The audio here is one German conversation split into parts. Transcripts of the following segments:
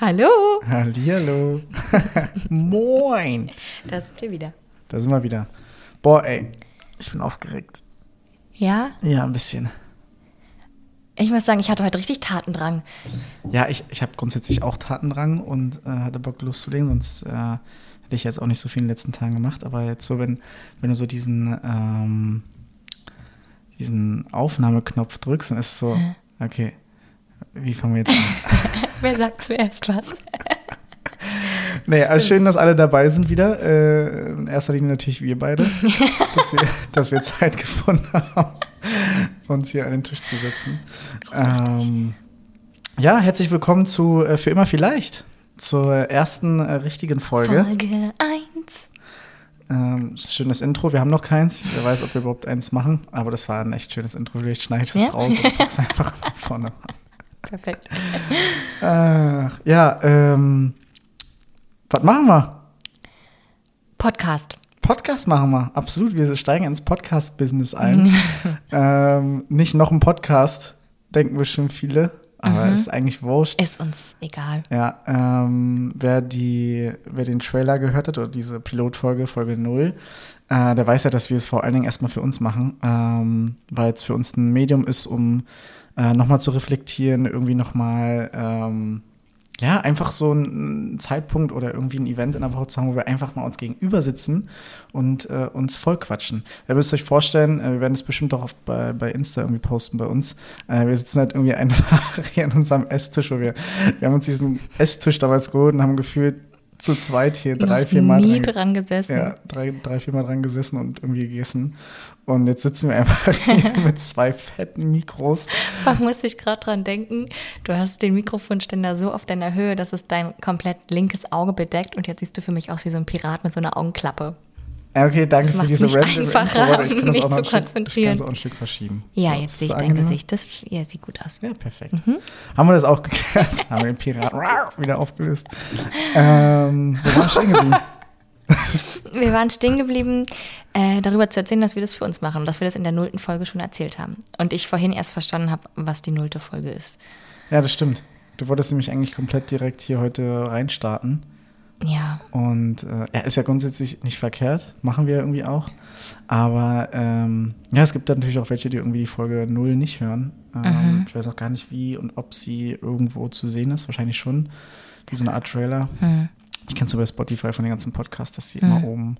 Hallo. Hallihallo. Moin. Da sind wir wieder. Da sind wir wieder. Boah, ey. Ich bin aufgeregt. Ja? Ja, ein bisschen. Ich muss sagen, ich hatte heute richtig Tatendrang. Ja, ich, ich habe grundsätzlich auch Tatendrang und äh, hatte Bock loszulegen, sonst äh, hätte ich jetzt auch nicht so viel in den letzten Tagen gemacht. Aber jetzt so, wenn, wenn du so diesen, ähm, diesen Aufnahmeknopf drückst, dann ist es so, okay, wie fangen wir jetzt an? Wer sagt zuerst was? Nee, also schön, dass alle dabei sind wieder. Äh, in erster Linie natürlich wir beide, dass, wir, dass wir Zeit gefunden haben, uns hier an den Tisch zu setzen. Ähm, ja, herzlich willkommen zu äh, Für immer vielleicht, zur ersten äh, richtigen Folge. Folge 1. Ähm, schönes Intro, wir haben noch keins. Wer weiß, ob wir überhaupt eins machen, aber das war ein echt schönes Intro. Vielleicht schneide ich das Ja? raus und pack's einfach vorne an. Perfekt. Ach, ja, ähm, was machen wir? Podcast. Podcast machen wir, absolut. Wir steigen ins Podcast-Business ein. ähm, nicht noch ein Podcast, denken bestimmt viele, aber ist eigentlich wurscht. Ist uns egal. Ja, ähm, wer, die, wer den Trailer gehört hat oder diese Pilotfolge, Folge 0, äh, der weiß ja, dass wir es vor allen Dingen erstmal für uns machen, ähm, weil es für uns ein Medium ist, um äh, nochmal zu reflektieren, irgendwie nochmal, ähm, ja, einfach so ein Zeitpunkt oder irgendwie ein Event in der Woche zu haben, wo wir einfach mal uns gegenüber sitzen und äh, uns voll quatschen. Ihr müsst euch vorstellen, äh, wir werden es bestimmt auch bei, bei Insta irgendwie posten bei uns. Äh, wir sitzen halt irgendwie einfach hier an unserem Esstisch, wo wir, wir haben uns diesen Esstisch damals geholt und haben gefühlt zu zweit hier drei, vier Mal nie dran, dran gesessen. ja, drei, drei, vier Mal dran gesessen und irgendwie gegessen. Und jetzt sitzen wir einfach hier mit zwei fetten Mikros. Da muss ich gerade dran denken. Du hast den Mikrofonständer so auf deiner Höhe, dass es dein komplett linkes Auge bedeckt und jetzt siehst du für mich aus wie so ein Pirat mit so einer Augenklappe. Okay, danke Das für diese random einfacher, Info. Ich kann das mich auch noch zu Stück- Ich konzentrieren. kann auch ein Stück verschieben. Ja, So, jetzt sehe ich dein angenehmer? Gesicht. Das ja, sieht gut aus. Ja, perfekt. Mhm. Haben wir das auch geklärt? Haben wir den Piraten wieder aufgelöst. Ähm, wir waren stehen geblieben. Wir waren stehen geblieben, äh, darüber zu erzählen, dass wir das für uns machen, dass wir das in der nullten Folge schon erzählt haben. Und ich vorhin erst verstanden habe, was die nullte Folge ist. Ja, das stimmt. Du wolltest nämlich eigentlich komplett direkt hier heute reinstarten. Ja, Und äh, ja, ist ja grundsätzlich nicht verkehrt, machen wir irgendwie auch. Aber ähm, ja, es gibt natürlich auch welche, die irgendwie die Folge 0 nicht hören. Ähm, Ich weiß auch gar nicht, wie und ob sie irgendwo zu sehen ist. Wahrscheinlich schon. Wie so eine Art Trailer. Hm. Ich kenne es so bei Spotify von den ganzen Podcasts, dass die immer oben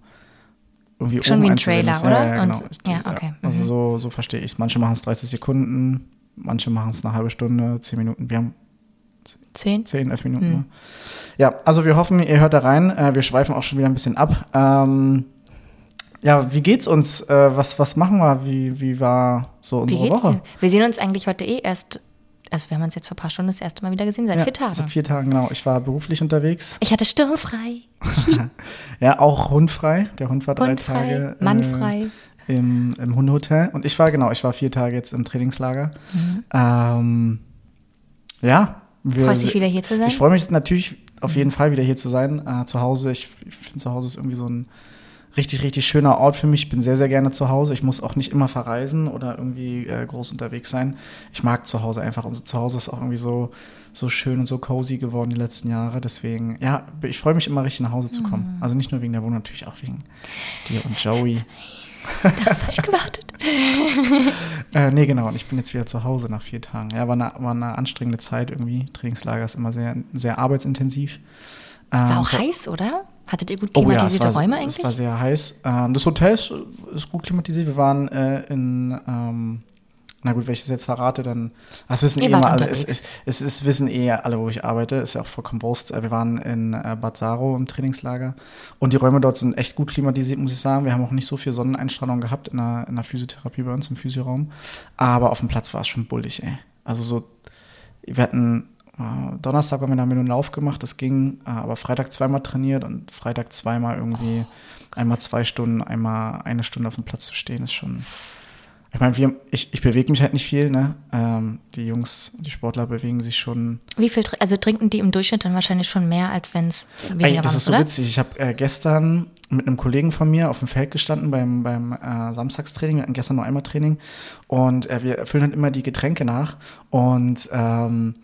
irgendwie Schon oben wie ein Trailer, ist. oder? Ja, ja, Und- genau. Ich- ja, okay. Also Mhm. so, so verstehe ich es. Manche machen es 30 Sekunden, manche machen es eine halbe Stunde, 10 Minuten. Wir haben zehn. 10, 11 Minuten. Ne? Ja, also wir hoffen, ihr hört da rein. Äh, wir schweifen auch schon wieder ein bisschen ab. Ähm, ja, wie geht's uns? Äh, was, was machen wir? Wie, wie war so unsere Woche? dir? Wir sehen uns eigentlich heute eh erst, also wir haben uns jetzt vor ein paar Stunden das erste Mal wieder gesehen, seit Ja, vier Tagen. Seit vier Tagen, genau. Ich war beruflich unterwegs. Ich hatte sturmfrei, Ja, auch hundfrei. Der Hund war drei hundfrei, Tage. äh, mannfrei. im, im Hundehotel. Und ich war, genau, ich war vier Tage jetzt im Trainingslager. Ähm, ja. Wir. Freust dich wieder hier zu sein? Ich freue mich natürlich auf jeden Fall wieder hier zu sein. Äh, zu Hause, ich, ich finde zu Hause ist irgendwie so ein richtig, richtig schöner Ort für mich. Ich bin sehr, sehr gerne zu Hause. Ich muss auch nicht immer verreisen oder irgendwie äh, groß unterwegs sein. Ich mag zu Hause einfach. Unser Zuhause ist auch irgendwie so, so schön und so cozy geworden die letzten Jahre. Deswegen, ja, ich freue mich immer richtig nach Hause zu kommen. Mhm. Also nicht nur wegen der Wohnung, natürlich auch wegen dir und Joey. Hab ich gewartet. Äh, nee, genau. Und ich bin jetzt wieder zu Hause nach vier Tagen. Ja, war eine, war eine anstrengende Zeit irgendwie. Trainingslager ist immer sehr, sehr arbeitsintensiv. Ähm, War auch heiß, oder? Hattet ihr gut Oh ja, es klimatisierte war, Räume es eigentlich? war sehr heiß. Ähm, das Hotel ist, ist gut klimatisiert. Wir waren äh, in, ähm, na gut, wenn ich das jetzt verrate, dann, das wissen Ihr eh immer alle. Es, es, es, es wissen eh alle, wo ich arbeite. Ist ja auch vollkommen Wurst. Äh, Wir waren in äh, Bad Saro im Trainingslager. Und die Räume dort sind echt gut klimatisiert, muss ich sagen. Wir haben auch nicht so viel Sonneneinstrahlung gehabt in der, in der Physiotherapie bei uns im Physioraum. Aber auf dem Platz war es schon bullig, ey. Also so, wir hatten äh, Donnerstag haben wir dann einen Lauf gemacht, das ging, äh, aber Freitag zweimal trainiert und Freitag zweimal irgendwie einmal zwei Stunden, einmal eine Stunde auf dem Platz zu stehen, ist schon. Ich meine, wir, ich, ich bewege mich halt nicht viel, ne? Ähm, die Jungs, die Sportler bewegen sich schon. Wie viel, also trinken die im Durchschnitt dann wahrscheinlich schon mehr, als wenn es weniger Ey, das ist so oder? witzig. Ich habe äh, gestern mit einem Kollegen von mir auf dem Feld gestanden beim, beim äh, Samstagstraining. Wir hatten gestern nur einmal Training und äh, wir füllen halt immer die Getränke nach. Und ähm,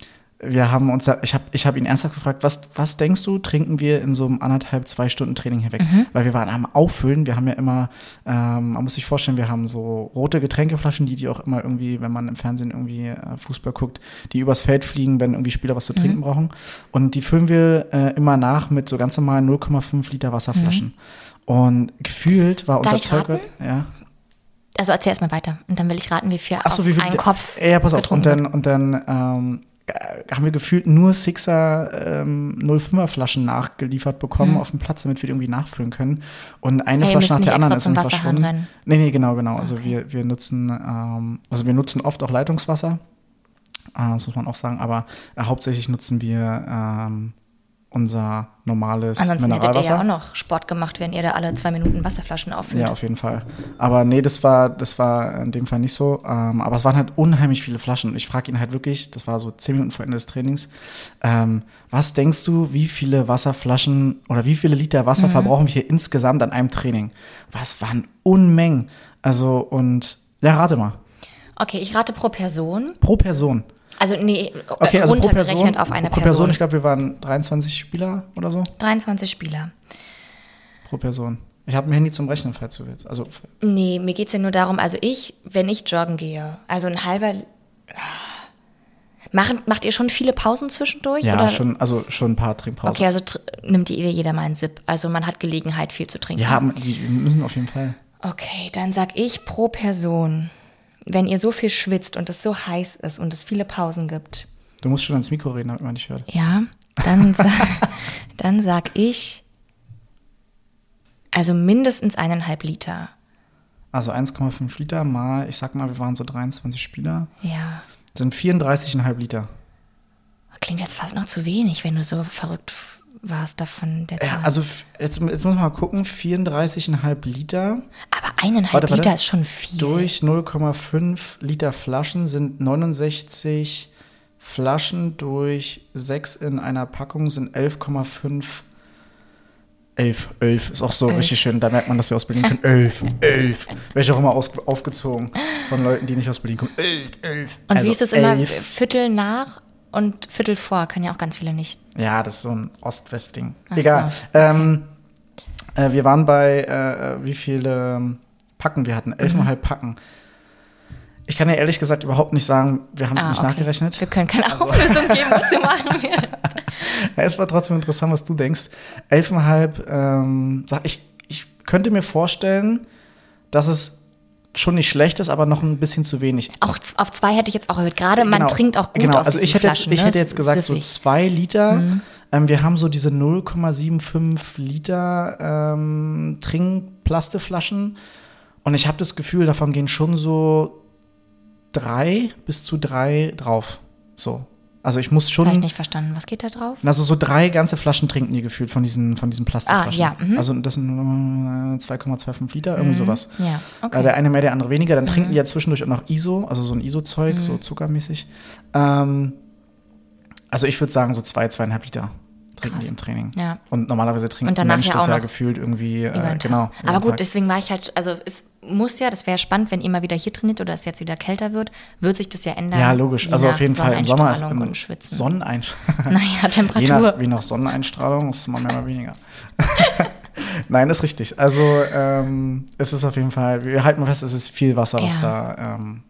wir haben uns, ich habe ich hab ihn ernsthaft gefragt, was, was denkst du, trinken wir in so einem anderthalb, zwei Stunden Training hinweg? Mhm. Weil wir waren am Auffüllen, wir haben ja immer, ähm, man muss sich vorstellen, wir haben so rote Getränkeflaschen, die die auch immer irgendwie, wenn man im Fernsehen irgendwie äh, Fußball guckt, die übers Feld fliegen, wenn irgendwie Spieler was zu trinken brauchen. Und die füllen wir äh, immer nach mit so ganz normalen 0,5 Liter Wasserflaschen. Und gefühlt war unser Darf Zeug, raten? ja, Also erzähl erst mal weiter. Und dann will ich raten, wie viel Ach so, auf wie viel einen Kopf Ja, pass auf. Und dann, und dann ähm, äh, haben wir gefühlt nur Sixer ähm, 05er Flaschen nachgeliefert bekommen auf dem Platz, damit wir die irgendwie nachfüllen können. Und eine Mhm. Ihr Flasche nach der anderen ist irgendwie Wasserhahn verschwunden. rennen. Nee, nee, genau, genau. Also wir, wir nutzen, ähm, also wir nutzen oft auch Leitungswasser. Äh, das muss man auch sagen, aber äh, hauptsächlich nutzen wir ähm, unser normales Ansonsten hättet ihr Mineralwasser. ja auch noch Sport gemacht, wenn ihr da alle zwei Minuten Wasserflaschen auffüllt. Ja, auf jeden Fall. Aber nee, das war, das war in dem Fall nicht so. Ähm, aber es waren halt unheimlich viele Flaschen. Und ich frage ihn halt wirklich, das war so zehn Minuten vor Ende des Trainings, ähm, was denkst du, wie viele Wasserflaschen oder wie viele Liter Wasser verbrauchen wir hier insgesamt an einem Training? Was waren Unmengen. Also und ja, rate mal. Okay, ich rate pro Person. Pro Person. Also nee, Okay, also runtergerechnet Person. auf eine pro Person. Person, ich glaube, wir waren 23 Spieler oder so. 23 Spieler. Pro Person. Ich habe ein Handy zum Rechnen, falls du willst. Also Nee, mir geht's ja nur darum, also ich, wenn ich joggen gehe, also ein halber. Machen, macht ihr schon viele Pausen zwischendurch? ja, oder? schon, also schon ein paar Trinkpausen. Okay, also nimmt jeder, jeder mal einen Sip. Also man hat Gelegenheit, viel zu trinken. Ja, die müssen auf jeden Fall. Okay, dann sag ich pro Person, wenn ihr so viel schwitzt und es so heiß ist und es viele Pausen gibt, Du musst schon ans Mikro reden, damit man nicht hört. ja, dann, sa dann sag ich, also mindestens eineinhalb Liter. Also 1,5 Liter mal, ich sag mal, wir waren so 23 Spieler, Ja, sind 34,5 Liter. klingt jetzt fast noch zu wenig, wenn du so verrückt f- warst davon der Zahl. Ja, also jetzt, jetzt muss man mal gucken, 34,5 Liter Aber eineinhalb Warte, warte. Liter ist schon viel. durch 0,5 Liter Flaschen sind 69 Flaschen durch 6 in einer Packung sind 11,5 11, 11 ist auch so Elf. richtig schön. Da merkt man, dass wir aus Berlin kommen. 11, 11. Werde ich auch immer aus, aufgezogen von Leuten, die nicht aus Berlin kommen. 11, 11. und Also wie ist es immer? elf. Viertel nach und Viertel vor, können ja auch ganz viele nicht. Ja, das ist so ein Ost-West-Ding. Egal. so, Ähm, äh, wir waren bei, äh, wie viele ähm, Packen wir hatten? Elfeinhalb Mhm. Packen. Ich kann ja ehrlich gesagt überhaupt nicht sagen, wir haben es Ah, nicht okay. nachgerechnet. Also Wir können keine Auflösung geben, wozu machen wir das? Ja, es war trotzdem interessant, was du denkst. Elfeinhalb, ähm, sag ich, ich könnte mir vorstellen, dass es schon nicht schlecht ist, aber noch ein bisschen zu wenig. Auch auf zwei hätte ich jetzt auch erhöht. Gerade man Genau. trinkt auch gut genau. aus also ich hätte Flaschen. jetzt, ich ne? hätte jetzt ist gesagt so süffig. zwei Liter. Mhm. Ähm, wir haben so diese 0,75 Liter ähm, Trinkplasteflaschen und ich habe das Gefühl, davon gehen schon so drei bis zu drei drauf. So. Also ich muss Das habe ich schon, nicht verstanden. Was geht da drauf? also so drei ganze Flaschen trinken die gefühlt von diesen, von diesen Plastikflaschen. Ah, ja, mhm. Also das sind äh, 2,25 Liter, irgendwie sowas. Ja, Äh, okay. Mhm. Der eine mehr, der andere weniger. Dann trinken die ja zwischendurch auch noch ISO, also so ein ISO-Zeug, so zuckermäßig. Ähm, also ich würde sagen, so zwei, zweieinhalb Liter trinken Krass. die im Training. Ja. Und normalerweise trinkt Und ein Mensch ja das ja gefühlt irgendwie, äh, genau. Aber gut, Tag. deswegen war ich halt, also es muss ja, das wäre spannend, wenn ihr mal wieder hier trainiert oder es jetzt wieder kälter wird, wird sich das ja ändern. Ja, logisch. je Also auf jeden Fall im Sommer ist im. Sonneneinstrahlung. Naja, Je Temperatur. nach, wie nach Sonneneinstrahlung ist man mehr mal weniger. Nein, ist richtig. Also ähm, es ist auf jeden Fall, wir halten mal fest, es ist viel Wasser, was Ja. da ähm,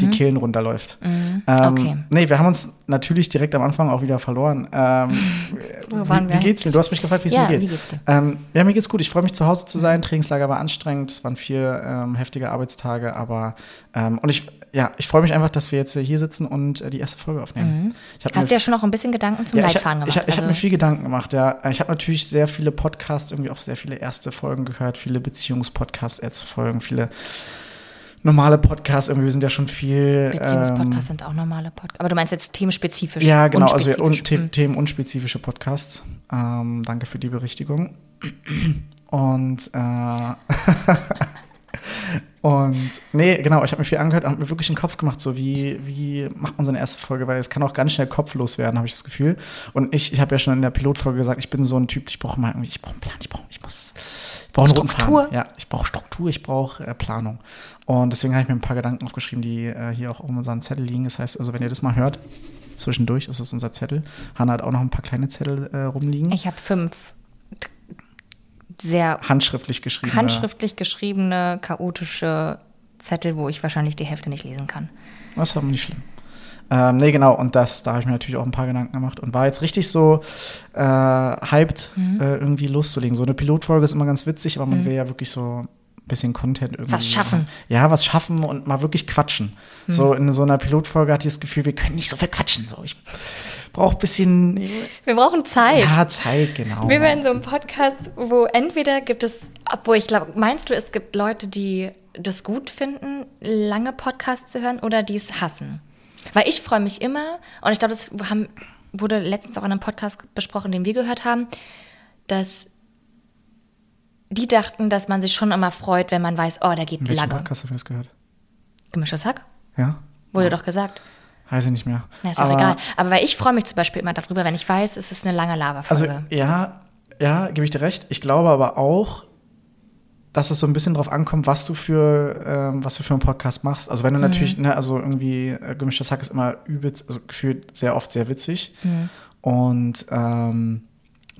die Kehlen runterläuft. Ähm, Okay. Nee, wir haben uns natürlich direkt am Anfang auch wieder verloren. Ähm, wie, wie geht's mir? Du hast mich gefragt, wie es Ja, mir geht. wie geht's dir? Ähm, ja, mir geht's gut. Ich freue mich zu Hause zu sein. Trainingslager war anstrengend. Es waren vier ähm, heftige Arbeitstage, aber ähm, und ich, ja, ich freue mich einfach, dass wir jetzt hier sitzen und äh, die erste Folge aufnehmen. Mhm. Hast du ja schon noch ein bisschen Gedanken zum ja, ich, Leitfaden gemacht? Ich, ich habe mir also, viel Gedanken gemacht, ja. Ich habe natürlich sehr viele Podcasts, irgendwie auch sehr viele erste Folgen gehört, viele Beziehungspodcasts, Folgen, viele normale Podcasts. Irgendwie wir sind ja schon viel. Beziehungspodcasts sind auch normale Podcasts. Aber du meinst jetzt themenspezifisch. Ähm, ja, genau, also unspezifisch. un Hm. themenunspezifische Podcasts. Ähm, danke für die Berichtigung. Und äh, und nee, genau, ich habe mir viel angehört und habe mir wirklich einen Kopf gemacht, so wie, wie macht man so eine erste Folge, weil es kann auch ganz schnell kopflos werden, habe ich das Gefühl. Und ich, ich habe ja schon in der Pilotfolge gesagt, ich bin so ein Typ, ich brauche mal irgendwie, ich brauche einen Plan, ich brauche, brauche einen roten. Faden. Ja, ich brauche Struktur, ich brauche äh, Planung. Und deswegen habe ich mir ein paar Gedanken aufgeschrieben, die äh, hier auch um unseren Zettel liegen. Das heißt, also wenn ihr das mal hört, Zwischendurch ist es unser Zettel. Hanna hat auch noch ein paar kleine Zettel äh, rumliegen. Ich habe fünf sehr handschriftlich geschriebene. handschriftlich geschriebene, chaotische Zettel, wo ich wahrscheinlich die Hälfte nicht lesen kann. Das ist aber nicht schlimm. Ähm, nee, genau, und das, da habe ich mir natürlich auch ein paar Gedanken gemacht und war jetzt richtig so äh, hyped, Mhm. äh, irgendwie loszulegen. So eine Pilotfolge ist immer ganz witzig, aber man will ja wirklich so ein bisschen Content irgendwie. Was schaffen. Ja, was schaffen und mal wirklich quatschen. Mhm. So in so einer Pilotfolge hatte ich das Gefühl, wir können nicht so viel quatschen. So, ich brauche ein bisschen Wir brauchen Zeit. ja, Zeit, genau. Wir werden so ein Podcast, wo entweder gibt es, obwohl ich glaube, meinst du, es gibt Leute, die das gut finden, lange Podcasts zu hören oder die es hassen? Weil ich freue mich immer, und ich glaube, das haben, wurde letztens auch in einem Podcast besprochen, den wir gehört haben, dass die dachten, dass man sich schon immer freut, wenn man weiß, oh, der geht In welchem lange. Podcast hast du das gehört? Gemischtes Hack? Ja? Wurde doch gesagt. Weiß ich nicht mehr. Na, ist auch Aber- egal. Aber weil ich freue mich zum Beispiel immer darüber, wenn ich weiß, es ist eine lange Also Laberfolge. ja, ja, gebe ich dir recht. Ich glaube aber auch, dass es so ein bisschen drauf ankommt, was du für, ähm, was du für einen Podcast machst. Also wenn du natürlich, ne, also irgendwie äh, gemischtes Hack ist immer übelst, also gefühlt sehr oft sehr witzig. Und ähm,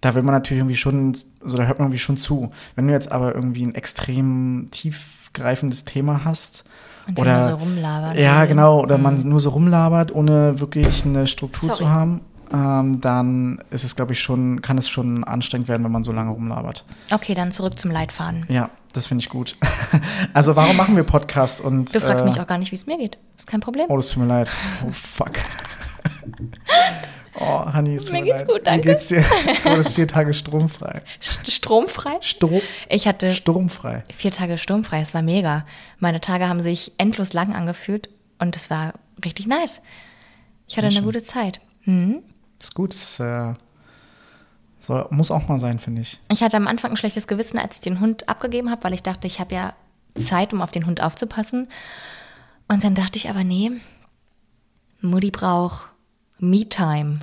da will man natürlich irgendwie schon, also da hört man irgendwie schon zu. Wenn du jetzt aber irgendwie ein extrem tiefgreifendes Thema hast, Und wir oder nur so rumlabern. ja, genau, oder man nur so rumlabert, ohne wirklich eine Struktur Sorry. zu haben, ähm, dann ist es, glaube ich, schon, kann es schon anstrengend werden, wenn man so lange rumlabert. Okay, dann zurück zum Leitfaden. Ja, das finde ich gut. also warum machen wir Podcast und Du fragst äh, mich auch gar nicht, wie es mir geht. Ist kein Problem. Oh, das tut mir leid. Oh fuck. oh, Hanni, es Mir mir geht's leid. gut, danke. Wie geht's dir? Du wurdest vier Tage stromfrei. St- Stromfrei? Strom, Ich hatte sturmfrei. vier Tage sturmfrei. Es war mega. Meine Tage haben sich endlos lang angefühlt und es war richtig nice. Ich hatte Sehr eine schön. gute Zeit. Hm. Das ist gut. Das äh, soll, muss auch mal sein, finde ich. Ich hatte am Anfang ein schlechtes Gewissen, als ich den Hund abgegeben habe, weil ich dachte, ich habe ja Zeit, um auf den Hund aufzupassen. Und dann dachte ich aber, nee, Mutti braucht Me-Time.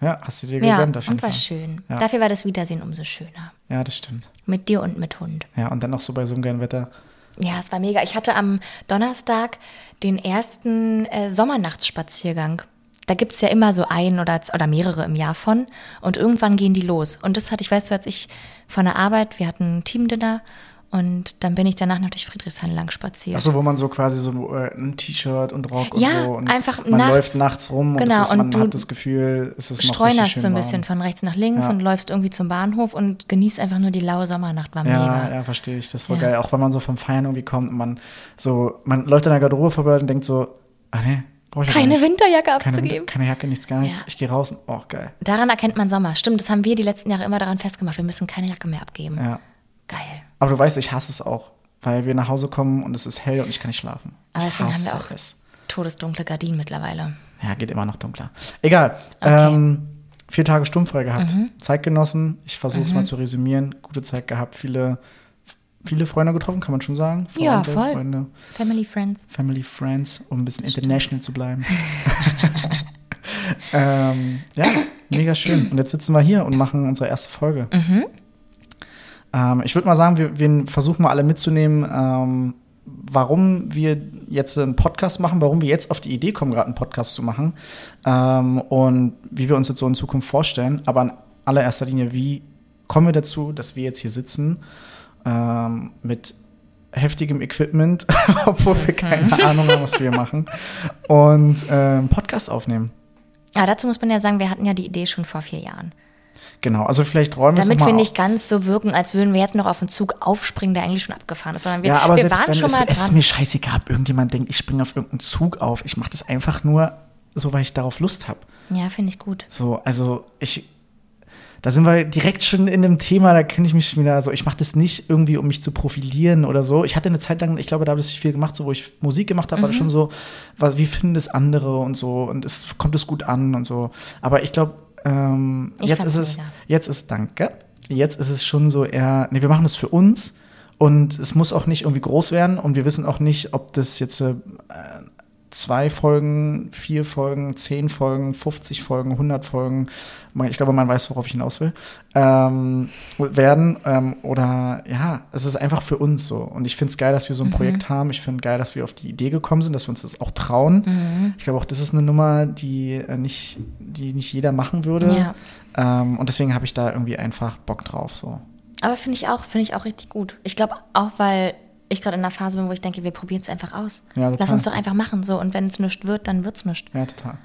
Ja, hast du dir Ja, gegönnt auf jeden und war Fall. schön. Ja. Dafür war das Wiedersehen umso schöner. ja, das stimmt. Mit dir und mit Hund. Ja, und dann noch so bei so einem geilen Wetter. Ja, es war mega. Ich hatte am Donnerstag den ersten äh, Sommernachtsspaziergang. Da gibt es ja immer so einen oder, oder mehrere im Jahr von. Und irgendwann gehen die los. Und das hatte ich, weißt du, als ich von der Arbeit, wir hatten ein Teamdinner und dann bin ich danach noch durch Friedrichshain lang spaziert. Achso, wo man so quasi so äh, ein T-Shirt und Rock und Ja, so. Und einfach man nachts. läuft nachts rum und, Genau, es ist, und man hat das Gefühl, es ist noch Streunerst so ein warm. bisschen von rechts nach links Ja. und läufst irgendwie zum Bahnhof und genießt einfach nur die laue Sommernacht. War Ja, mega. ja, verstehe ich. Das ist voll Ja. geil. Auch wenn man so vom Feiern irgendwie kommt und man so, man läuft an der Garderobe vorbei und denkt so, ah ja Keine nicht. Winterjacke keine, abzugeben. Winter, keine Jacke, nichts, gar nichts. Ja. Ich gehe raus und, oh, geil. Daran erkennt man Sommer. Stimmt, das haben wir die letzten Jahre immer daran festgemacht. Wir müssen keine Jacke mehr abgeben. Ja. Geil. Aber du weißt, ich hasse es auch, weil wir nach Hause kommen und es ist hell und ich kann nicht schlafen. Aber ich deswegen haben wir auch es. todesdunkle Gardinen mittlerweile. Ja, geht immer noch dunkler. Egal. Okay. Ähm, vier Tage sturmfrei gehabt. Zeit genossen. Ich versuche es mal zu resümieren. Gute Zeit gehabt. Viele, viele Freunde getroffen, kann man schon sagen. Ja, Freunde, voll. Freunde, Family, Friends. Family, Friends, um ein bisschen international zu bleiben. ähm, ja, mega schön. Und jetzt sitzen wir hier und machen unsere erste Folge. Mhm. Ähm, ich würde mal sagen, wir, wir versuchen mal alle mitzunehmen, ähm, warum wir jetzt einen Podcast machen, warum wir jetzt auf die Idee kommen, gerade einen Podcast zu machen ähm, und wie wir uns jetzt so in Zukunft vorstellen. Aber in allererster Linie, wie kommen wir dazu, dass wir jetzt hier sitzen ähm, mit heftigem Equipment, obwohl wir keine Ahnung haben, was wir machen, und ähm, Podcast aufnehmen. Aber dazu muss man ja sagen, wir hatten ja die Idee schon vor vier Jahren. Genau, also vielleicht räumen wir es Damit wir nicht ganz so wirken, als würden wir jetzt noch auf einen Zug aufspringen, der eigentlich schon abgefahren ist, sondern wir, ja, aber wir selbst waren dann schon ist, mal es ist dran. mir scheißegal, ob irgendjemand denkt, ich springe auf irgendeinen Zug auf. Ich mache das einfach nur so, weil ich darauf Lust habe. Ja, finde ich gut. So, also ich, da sind wir direkt schon in dem Thema, da kenne ich mich schon wieder, so ich mache das nicht irgendwie, um mich zu profilieren oder so. Ich hatte eine Zeit lang, ich glaube, da habe ich viel gemacht, so wo ich Musik gemacht habe, war das Mhm. schon so, was, wie finden das andere und so und es kommt es gut an und so. Aber ich glaube, ähm, jetzt ist es, mega. jetzt ist, danke, jetzt ist es schon so eher, nee, wir machen das für uns und es muss auch nicht irgendwie groß werden und wir wissen auch nicht, ob das jetzt äh, zwei Folgen, vier Folgen, zehn Folgen, 50 Folgen, 100 Folgen, ich glaube, man weiß, worauf ich hinaus will, ähm, werden. Ähm, oder ja, es ist einfach für uns so. Und ich finde es geil, dass wir so ein mhm. Projekt haben. Ich finde geil, dass wir auf die Idee gekommen sind, dass wir uns das auch trauen. Mhm. Ich glaube auch, das ist eine Nummer, die äh, nicht, die nicht jeder machen würde. Ja. Ähm, und deswegen habe ich da irgendwie einfach Bock drauf. So. Aber finde ich auch, finde ich auch richtig gut. Ich glaube auch, weil ich gerade in einer Phase bin, wo ich denke, wir probieren es einfach aus. Ja, Lass uns doch einfach machen so und wenn es nichts wird, dann wird es nichts. Ja, total.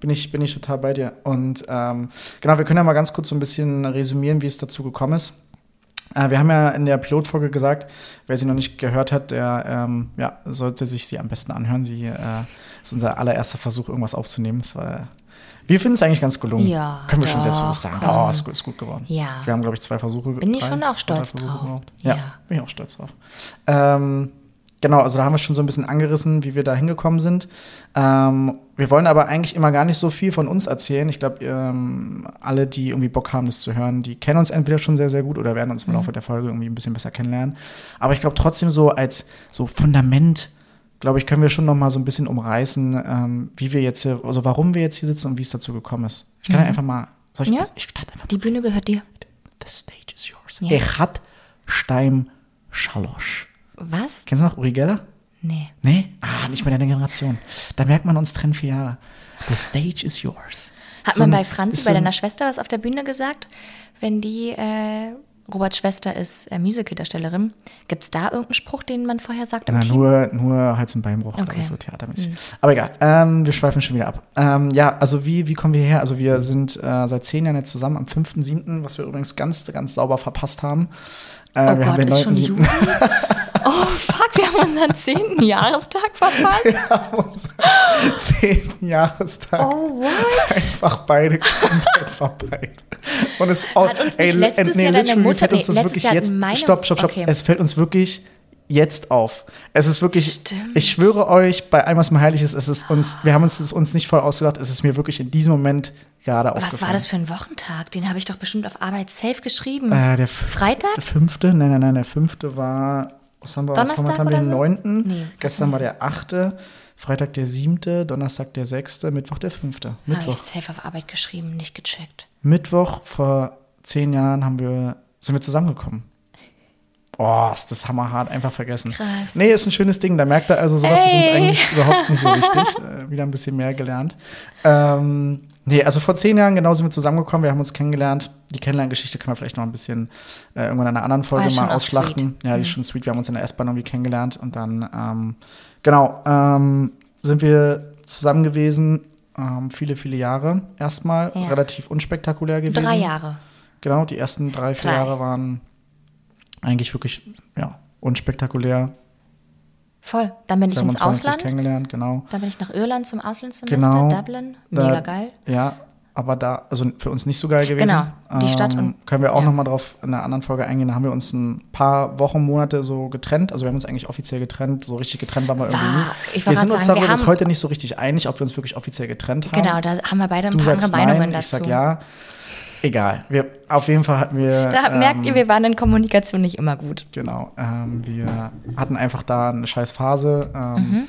Bin ich, bin ich total bei dir. Und ähm, genau, wir können ja mal ganz kurz so ein bisschen resümieren, wie es dazu gekommen ist. Äh, wir haben ja in der Pilotfolge gesagt, wer sie noch nicht gehört hat, der ähm, ja, sollte sich sie am besten anhören. Sie äh, ist unser allererster Versuch, irgendwas aufzunehmen. Das war wir finden es eigentlich ganz gelungen. Ja. Können wir doch, schon selbstbewusst sagen. Oh, ist, ist, gut geworden. Ja. Wir haben, glaube ich, zwei Versuche Bin ich schon auch stolz drauf. Ja, ja, bin ich auch stolz drauf. Ähm, genau, also da haben wir schon so ein bisschen angerissen, wie wir da hingekommen sind. Ähm, wir wollen aber eigentlich immer gar nicht so viel von uns erzählen. Ich glaube, ähm, alle, die irgendwie Bock haben, das zu hören, die kennen uns entweder schon sehr, sehr gut oder werden uns im mhm. Laufe der Folge irgendwie ein bisschen besser kennenlernen. Aber ich glaube trotzdem so als so Fundament glaube ich, können wir schon noch mal so ein bisschen umreißen, ähm, wie wir jetzt hier, also warum wir jetzt hier sitzen und wie es dazu gekommen ist. Ich kann mhm. einfach mal, soll ich, ja? ich starte einfach Die Bühne gehört dir. The stage is yours. Ja. Er hat Stein Schalosch. Was? Kennst du noch Uri Geller? Nee. Nee? Ah, nicht mehr deine Generation. Da merkt man uns trennen vier Jahre. The stage is yours. Hat so man bei Franzi, bei deiner Schwester was auf der Bühne gesagt? Wenn die äh, Roberts Schwester ist äh, Musical-Darstellerin. Gibt es da irgendeinen Spruch, den man vorher sagt? Na, nur, nur Hals- und Beinbruch, okay. ich, so theatermäßig. Mhm. Aber egal, ähm, wir schweifen schon wieder ab. Ähm, ja, also wie, wie kommen wir hierher? Also wir sind äh, seit zehn Jahren jetzt zusammen am 5.7., was wir übrigens ganz, ganz sauber verpasst haben. Äh, oh Gott, ist schon Juli? oh fuck, wir haben unseren zehnten Jahrestag verpasst. Wir haben unseren zehnten Jahrestag oh, what? einfach beide komplett verpeilt. Und es auch, Hat uns ey, letztes nee, Jahr deine Mutter, fällt uns nee, das wirklich jetzt, stopp, stopp, stopp, okay. es fällt uns wirklich jetzt auf. Es ist wirklich, Stimmt. ich schwöre euch, bei allem, was mir heilig ist, es ist uns, wir haben uns es uns nicht voll ausgedacht, es ist mir wirklich in diesem Moment gerade aufgefallen. Was war das für ein Wochentag? Den habe ich doch bestimmt auf Arbeit safe geschrieben. Äh, der Freitag? Der fünfte? Nein, nein, nein, der fünfte war, was haben wir, Donnerstag was haben wir, den so? neunten? Nee, Gestern war der achte. Freitag der siebte, Donnerstag der sechste, Mittwoch der fünfte. Mittwoch. Habe ich safe auf Arbeit geschrieben, nicht gecheckt. Mittwoch vor zehn Jahren haben wir, sind wir zusammengekommen. Oh, ist das hammerhart, einfach vergessen. Krass. Nee, ist ein schönes Ding. Da merkt er also, sowas hey. ist uns eigentlich überhaupt nicht so wichtig. Äh, wieder ein bisschen mehr gelernt. Ähm, nee, also vor zehn Jahren genau sind wir zusammengekommen. Wir haben uns kennengelernt. Die Kennenlerngeschichte können wir vielleicht noch ein bisschen äh, irgendwann in einer anderen Folge oh, mal ausschlachten. Ja, die ist mhm. schon sweet. Wir haben uns in der S-Bahn irgendwie kennengelernt. Und dann, ähm, genau, ähm, sind wir zusammen gewesen. Ähm, viele, viele Jahre erstmal. Ja. Relativ unspektakulär gewesen. Drei Jahre. Genau, die ersten drei, vier drei. Jahre waren eigentlich wirklich ja, unspektakulär. Voll. Dann bin ich ins Ausland. kennengelernt, genau. Dann bin ich nach Irland zum Auslandssemester, genau, Dublin. Mega da, geil. Ja, aber da, also für uns nicht so geil gewesen. Genau, die Stadt. Ähm, und, können wir auch ja. nochmal drauf in einer anderen Folge eingehen. Da haben wir uns ein paar Wochen, Monate so getrennt. Also wir haben uns eigentlich offiziell getrennt. So richtig getrennt waren wir irgendwie nie. Ich wir sind uns sagen, darüber bis heute nicht so richtig einig, ob wir uns wirklich offiziell getrennt haben. Genau, da haben wir beide ein du paar andere Meinungen nein, dazu. Ich sag ja. Egal. Wir, auf jeden Fall hatten wir. Da ähm, merkt ihr, wir waren in Kommunikation nicht immer gut. Genau. Ähm, wir hatten einfach da eine scheiß Phase, ähm, mhm.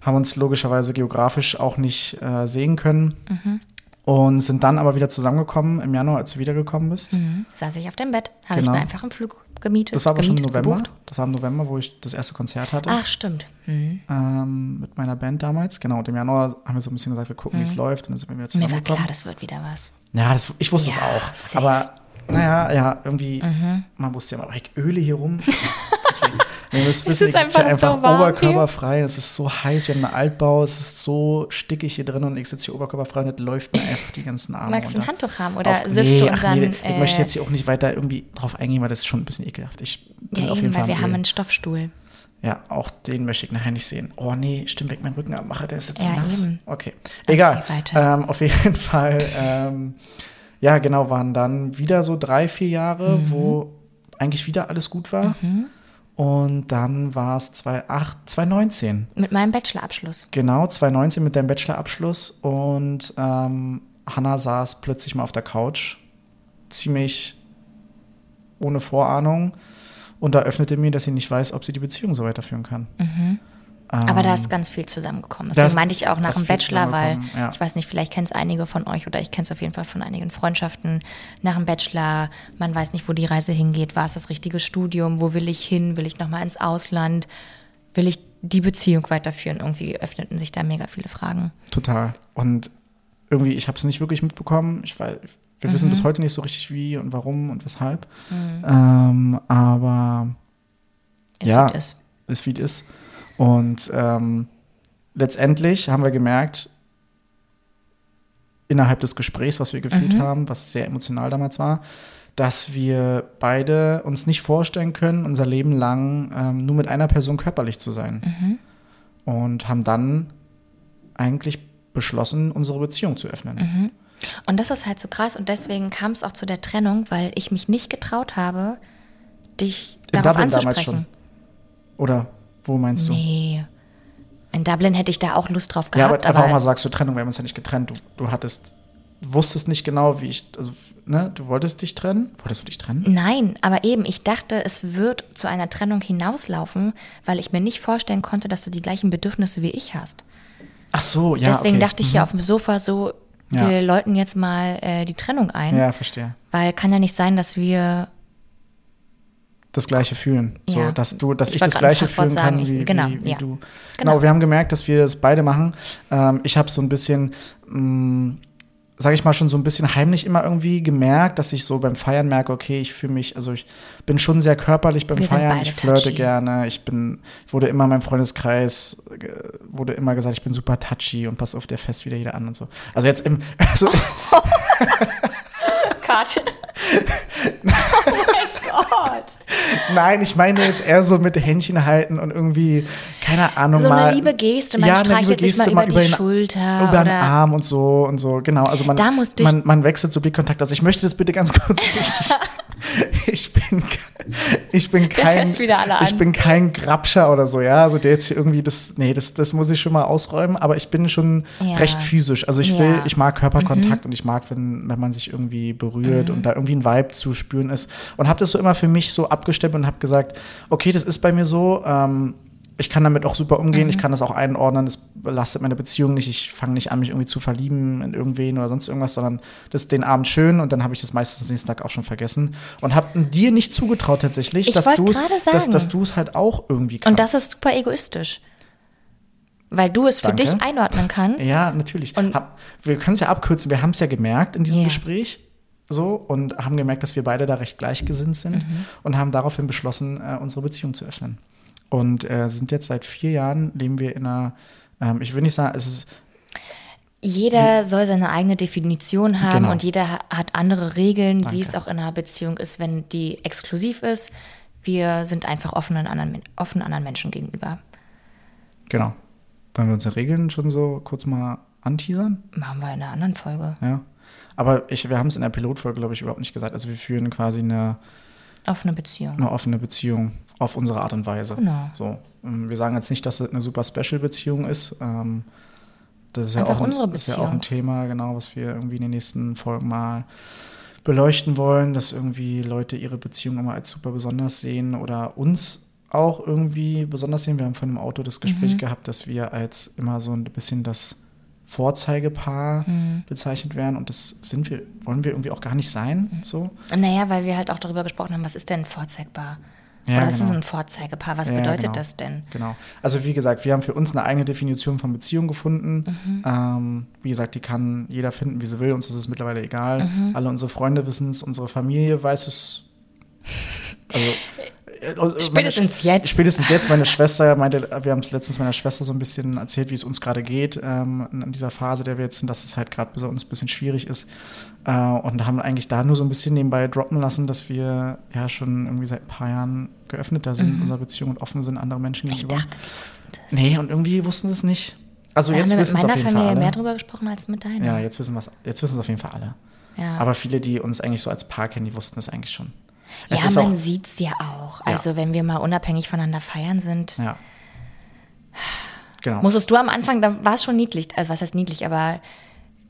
haben uns logischerweise geografisch auch nicht äh, sehen können. Mhm. Und sind dann aber wieder zusammengekommen im Januar, als du wiedergekommen bist. Mhm. Saß ich auf dem Bett, habe genau. ich mir einfach einen Flug gemietet. Das war aber schon im November. Gebucht. Das war im November, wo ich das erste Konzert hatte. Ach, stimmt. Mhm. Ähm, mit meiner Band damals. Genau. Und im Januar haben wir so ein bisschen gesagt, wir gucken, mhm. wie es läuft. Und dann sind wir wieder zusammengekommen. Mir war klar, das wird wieder was. Ja, das, ich wusste es ja, auch. Safe. Aber naja, ja, irgendwie, mhm. man wusste ja mal, Öle hier rum. Ihr müsst wissen, es ist einfach, einfach so oberkörperfrei. Es ist so heiß, wir haben einen Altbau, es ist so stickig hier drin und ich sitze hier oberkörperfrei und es läuft mir einfach die ganzen Arme. Magst du ein Handtuch haben oder auf, nee, du unseren. Nee, ich äh, möchte jetzt hier auch nicht weiter irgendwie drauf eingehen, weil das ist schon ein bisschen ekelhaft. Ich bin ja, auf jeden eben, Fall weil wir haben einen Stoffstuhl. Ja, auch den möchte ich nachher nicht sehen. Oh nee, stimmt, weg mein Rücken abmache, der ist jetzt so ja, nass. Eben. Okay, egal. Okay, ähm, auf jeden Fall, ähm, ja genau, waren dann wieder so drei, vier Jahre, mhm. wo eigentlich wieder alles gut war. Mhm. Und dann war es 2019. Mit meinem Bachelorabschluss. Genau, 2019 mit deinem Bachelorabschluss. Und ähm, Hannah saß plötzlich mal auf der Couch, ziemlich ohne Vorahnung und da öffnete mir, dass sie nicht weiß, ob sie die Beziehung so weiterführen kann. Mhm. Aber da Ähm, ist ganz viel zusammengekommen. Deswegen ist- meinte ich auch nach dem Bachelor, weil ja. ich weiß nicht, vielleicht kennt es einige von euch oder ich kenne es auf jeden Fall von einigen Freundschaften. Nach dem Bachelor, man weiß nicht, wo die Reise hingeht. War es das richtige Studium? Wo will ich hin? Will ich nochmal ins Ausland? Will ich die Beziehung weiterführen? Irgendwie öffneten sich da mega viele Fragen. Total. Und irgendwie, ich habe es nicht wirklich mitbekommen. Ich weiß, wir Mhm. wissen bis heute nicht so richtig wie und warum und weshalb. Ähm, aber Ist Ja. ist. ist wie es ist. Und ähm, letztendlich haben wir gemerkt, innerhalb des Gesprächs, was wir geführt Mhm. haben, was sehr emotional damals war, dass wir beide uns nicht vorstellen können, unser Leben lang ähm, nur mit einer Person körperlich zu sein. Mhm. Und haben dann eigentlich beschlossen, unsere Beziehung zu öffnen. Mhm. Und das ist halt so krass und deswegen kam es auch zu der Trennung, weil ich mich nicht getraut habe, dich In darauf Dublin damals anzusprechen. schon. Oder wo meinst du? Nee. In Dublin hätte ich da auch Lust drauf Ja, gehabt, aber einfach aber, auch mal sagst du Trennung, wir haben uns ja nicht getrennt. Du, du hattest, wusstest nicht genau, wie ich, also, ne, du wolltest dich trennen? Wolltest du dich trennen? Nein, aber eben, ich dachte, es wird zu einer Trennung hinauslaufen, weil ich mir nicht vorstellen konnte, dass du die gleichen Bedürfnisse wie ich hast. Ach so, ja. Deswegen okay. dachte ich hier auf dem Sofa so, Ja. wir läuten jetzt mal äh, die Trennung ein, Ja, verstehe. weil kann ja nicht sein, dass wir Das Gleiche fühlen. So, Ja. dass du, dass Ich ich, das Gleiche fühlen kann, wie, Genau, wie, wie ja. du. Genau. Genau. wir haben gemerkt, dass wir das beide machen. Ähm, ich habe so ein bisschen, mh, sage ich mal, schon so ein bisschen heimlich immer irgendwie gemerkt, dass ich so beim Feiern merke, okay, ich fühle mich, also ich bin schon sehr körperlich beim Wir Feiern, ich flirte touchy. gerne, ich bin, ich wurde immer in meinem Freundeskreis, äh, wurde immer gesagt, ich bin super touchy und pass auf, der fest wieder jeder an und so. Also jetzt im, also, Karte. oh mein Gott. nein, ich meine jetzt eher so mit Händchen halten und irgendwie, keine Ahnung, So mal. eine liebe Geste, man Ja, streichelt sich mal über, die über den- Schulter über den Arm und so und so, genau. Also man, man, man wechselt so Blickkontakt. Also ich möchte das bitte ganz kurz richtig. ich bin, ich bin kein, ich bin kein Grabscher oder so, ja. Also der jetzt hier irgendwie das, nee, das, das muss ich schon mal ausräumen. Aber ich bin schon Ja. recht physisch. Also ich Ja. will, ich mag Körperkontakt und ich mag, wenn, wenn man sich irgendwie berührt Mhm. und da irgendwie ein Vibe zu spüren ist. Und habe das so immer für mich so abgestimmt und habe gesagt, okay, das ist bei mir so. Ähm, ich kann damit auch super umgehen, Mhm. ich kann das auch einordnen, das belastet meine Beziehung nicht, ich fange nicht an, mich irgendwie zu verlieben in irgendwen oder sonst irgendwas, sondern das ist den Abend schön und dann habe ich das meistens nächsten Tag auch schon vergessen und habe dir nicht zugetraut tatsächlich, Ich dass du es dass, dass du es halt auch irgendwie kannst. Und das ist super egoistisch. Weil du es für Danke. dich einordnen kannst. Ja, natürlich. Und- Hab, wir können es ja abkürzen, wir haben es ja gemerkt in diesem Ja. Gespräch so und haben gemerkt, dass wir beide da recht gleichgesinnt sind Mhm. und haben daraufhin beschlossen, äh, unsere Beziehung zu öffnen. Und äh, sind jetzt seit vier Jahren, leben wir in einer, ähm, ich will nicht sagen, es ist Jeder soll seine eigene Definition haben Genau. und jeder ha- hat andere Regeln, Danke. wie es auch in einer Beziehung ist, wenn die exklusiv ist. Wir sind einfach offenen anderen, offen anderen Menschen gegenüber. Genau. Wollen wir unsere Regeln schon so kurz mal anteasern? Machen wir in einer anderen Folge. Ja. Aber ich, wir haben es in der Pilotfolge, glaube ich, überhaupt nicht gesagt. Also wir führen quasi eine, Offene Beziehung. eine offene Beziehung auf unsere Art und Weise. Genau. So. ähm, Wir sagen jetzt nicht, dass es eine super Special-Beziehung ist. Ähm, Das ist ja, auch ein, ist ja auch ein. Thema, genau, was wir irgendwie in den nächsten Folgen mal beleuchten wollen, dass irgendwie Leute ihre Beziehung immer als super besonders sehen oder uns auch irgendwie besonders sehen. Wir haben von dem Auto das Gespräch Mhm. gehabt, dass wir als immer so ein bisschen das Vorzeigepaar Mhm. bezeichnet werden und das sind wir, wollen wir irgendwie auch gar nicht sein, so. Naja, weil wir halt auch darüber gesprochen haben, was ist denn vorzeigbar? Ja, Oder ist genau. ein Vorzeigepaar? Was Ja, bedeutet genau. das denn? Genau. Also wie gesagt, wir haben für uns eine eigene Definition von Beziehung gefunden. Mhm. Ähm, wie gesagt, die kann jeder finden, wie sie will. Uns ist es mittlerweile egal. Mhm. Alle unsere Freunde wissen es, unsere Familie weiß es. Also, Spätestens meine, jetzt. Spätestens jetzt. Meine Schwester meinte, wir haben es letztens meiner Schwester so ein bisschen erzählt, wie es uns gerade geht ähm, in dieser Phase, der wir jetzt sind, dass es halt gerade bei uns ein bisschen schwierig ist. Äh, und haben eigentlich da nur so ein bisschen nebenbei droppen lassen, dass wir ja schon irgendwie seit ein paar Jahren geöffneter sind in unserer Beziehung und offen sind anderen Menschen Mhm. Ich gegenüber. dachte, die wussten das. Nee, und irgendwie wussten sie es nicht. Also Da haben jetzt wir mit wissen es auf jeden Familie Fall alle. mehr drüber gesprochen als mit deiner. Ja, jetzt wissen wissen es auf jeden Fall alle. Ja. Aber viele, die uns eigentlich so als Paar kennen, die wussten es eigentlich schon. Es ja, man sieht es ja auch. Ja. Also wenn wir mal unabhängig voneinander feiern sind. ja. Genau. Musstest du am Anfang, da war es schon niedlich, also was heißt niedlich, aber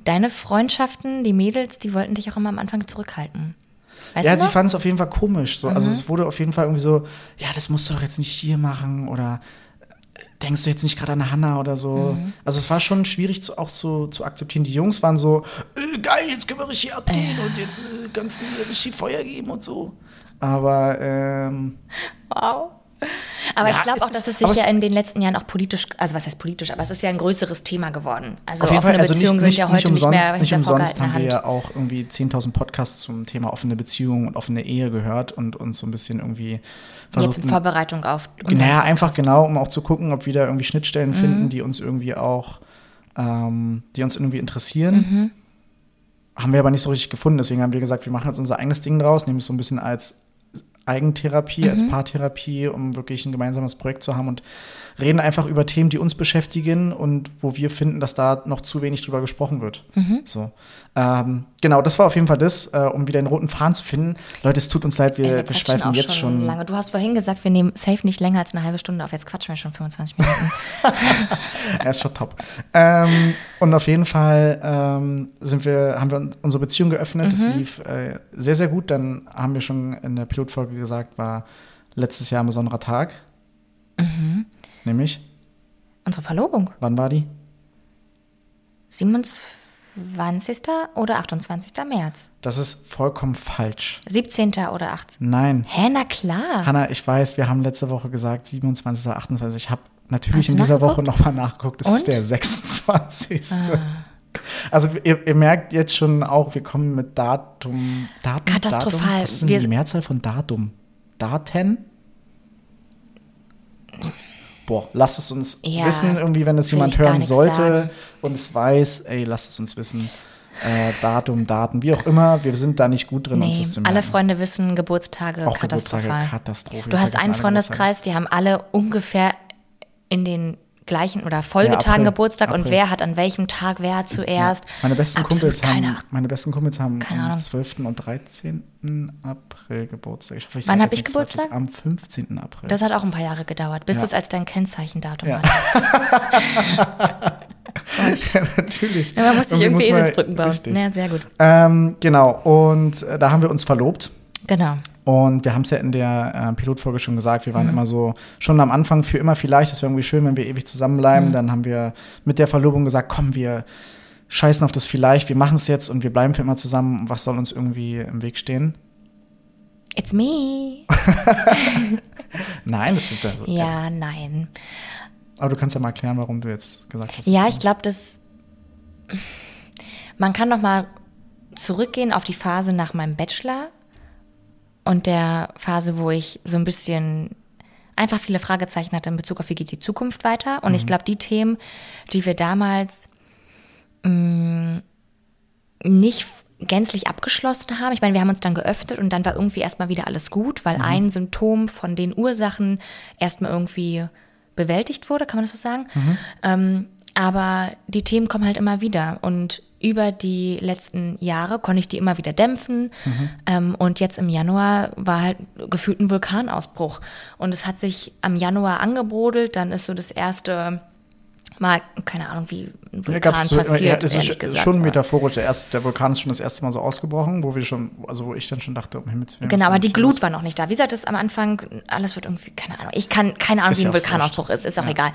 deine Freundschaften, die Mädels, die wollten dich auch immer am Anfang zurückhalten. Weißt ja, sie? Mhm. fanden es auf jeden Fall komisch. So. Also es wurde auf jeden Fall irgendwie so, ja, das musst du doch jetzt nicht hier machen oder denkst du jetzt nicht gerade an Hannah oder so? Mhm. Also es war schon schwierig zu, auch zu, zu akzeptieren. Die Jungs waren so, äh, geil, jetzt können wir richtig abgehen und jetzt äh, kannst du richtig Feuer geben und so. Aber ähm, Wow. Aber Ja, ich glaube es auch, dass es sich ja es- in den letzten Jahren auch politisch, also was heißt politisch, aber es ist ja ein größeres Thema geworden. Also auf jeden Fall, offene also nicht, Beziehungen nicht, sind ja nicht heute nicht, umsonst, mehr nicht umsonst haben wir ja auch irgendwie 10.000 Podcasts zum Thema offene Beziehungen und offene Ehe gehört und uns so ein bisschen irgendwie Jetzt versucht, in Vorbereitung auf Naja, einfach Podcast. Mhm. genau, um auch zu gucken, ob wir da irgendwie Schnittstellen finden, die uns irgendwie auch, ähm, die uns irgendwie interessieren. Mhm. Haben wir aber nicht so richtig gefunden. Deswegen haben wir gesagt, wir machen jetzt unser eigenes Ding draus, nämlich so ein bisschen als Eigentherapie, als Mhm. Paartherapie, um wirklich ein gemeinsames Projekt zu haben und reden einfach über Themen, die uns beschäftigen und wo wir finden, dass da noch zu wenig drüber gesprochen wird. Mhm. So. Ähm, genau, das war auf jeden Fall das, äh, um wieder den roten Faden zu finden. Leute, es tut uns leid, wir, Ey, wir, schweifen jetzt schon. lange. Du hast vorhin gesagt, wir nehmen safe nicht länger als eine halbe Stunde auf. Jetzt quatschen wir schon 25 Minuten. Er ist schon top. Ähm, und auf jeden Fall ähm, sind wir, haben wir unsere Beziehung geöffnet. Das lief äh, sehr, sehr gut. Dann haben wir schon in der Pilotfolge gesagt, war letztes Jahr ein besonderer Tag. Nämlich, Unsere Verlobung. wann war die? 27. oder 28. März. Das ist vollkommen falsch. 17. oder 18. Nein. Hä, na klar. Hanna, ich weiß, wir haben letzte Woche gesagt 27. oder 28. Ich habe natürlich in dieser? Woche nochmal nachgeguckt. Das Und? ist der 26. Ah. Also ihr, ihr merkt jetzt schon auch, wir kommen mit Datum. Datum Katastrophal. Datum? Was ist Wir- die Mehrzahl von Datum? Daten? Boah, lasst es uns Ja, wissen, irgendwie, wenn es jemand hören sollte sagen. und es weiß, ey, lasst es uns wissen. Äh, Datum, Daten, wie auch immer, wir sind da nicht gut drin, uns Nee, das zu merken. alle Freunde wissen Geburtstage Auch katastrophal. Geburtstage, Katastrophe. Du hast einen Freundeskreis, die haben alle ungefähr in den gleichen oder Folgetagen April. Geburtstag und April. wer hat an welchem Tag wer zuerst. Meine besten, Absolut Kumpels haben, meine besten Kumpels haben am Ahnung. 12. und 13. April Geburtstag. Ich hoffe, ich Wann sag hab jetzt ich nichts Falsches. Geburtstag? Am 15. April. Das hat auch ein paar Jahre gedauert, bis Ja. du es als dein Kennzeichendatum Ja. hattest. Natürlich. Ja, man muss sich irgendwie Eselsbrücken bauen. Richtig. Ja, sehr gut. Ähm, genau, und äh, da haben wir uns verlobt. Genau. Und wir haben es ja in der äh, Pilotfolge schon gesagt, wir waren Mhm. immer so, schon am Anfang für immer vielleicht, es wäre irgendwie schön, wenn wir ewig zusammenbleiben. Mhm. Dann haben wir mit der Verlobung gesagt, komm, wir scheißen auf das vielleicht, wir machen es jetzt und wir bleiben für immer zusammen. Was soll uns irgendwie im Weg stehen? It's me. Nein, das stimmt also. Ja, nein. Aber du kannst ja mal erklären, warum du jetzt gesagt hast. Ja, ich glaube, dass man kann noch mal zurückgehen auf die Phase nach meinem Bachelor und der Phase, wo ich so ein bisschen einfach viele Fragezeichen hatte in Bezug auf, wie geht die Zukunft weiter. Und ich glaube, die Themen, die wir damals mh, nicht f- gänzlich abgeschlossen haben. Ich meine, wir haben uns dann geöffnet und dann war irgendwie erstmal wieder alles gut, weil ein Symptom von den Ursachen erstmal irgendwie bewältigt wurde, kann man das so sagen. Ähm, aber die Themen kommen halt immer wieder und über die letzten Jahre konnte ich die immer wieder dämpfen. Ähm, und jetzt im Januar war halt gefühlt ein Vulkanausbruch. Und es hat sich am Januar angebrodelt. Dann ist so das erste Mal, keine Ahnung, wie ein Ja, Vulkan so, passiert, ja, das ehrlich ist gesagt. schon metaphorisch. Der, erste, der Vulkan ist schon das erste Mal so ausgebrochen, wo wir schon, also wo ich dann schon dachte, um Himmels Willen. Genau, aber die Glut war noch nicht da. Wie gesagt, das am Anfang, alles wird irgendwie, keine Ahnung. Ich kann keine Ahnung, Ist wie ja ein Vulkanausbruch ist, ist auch egal.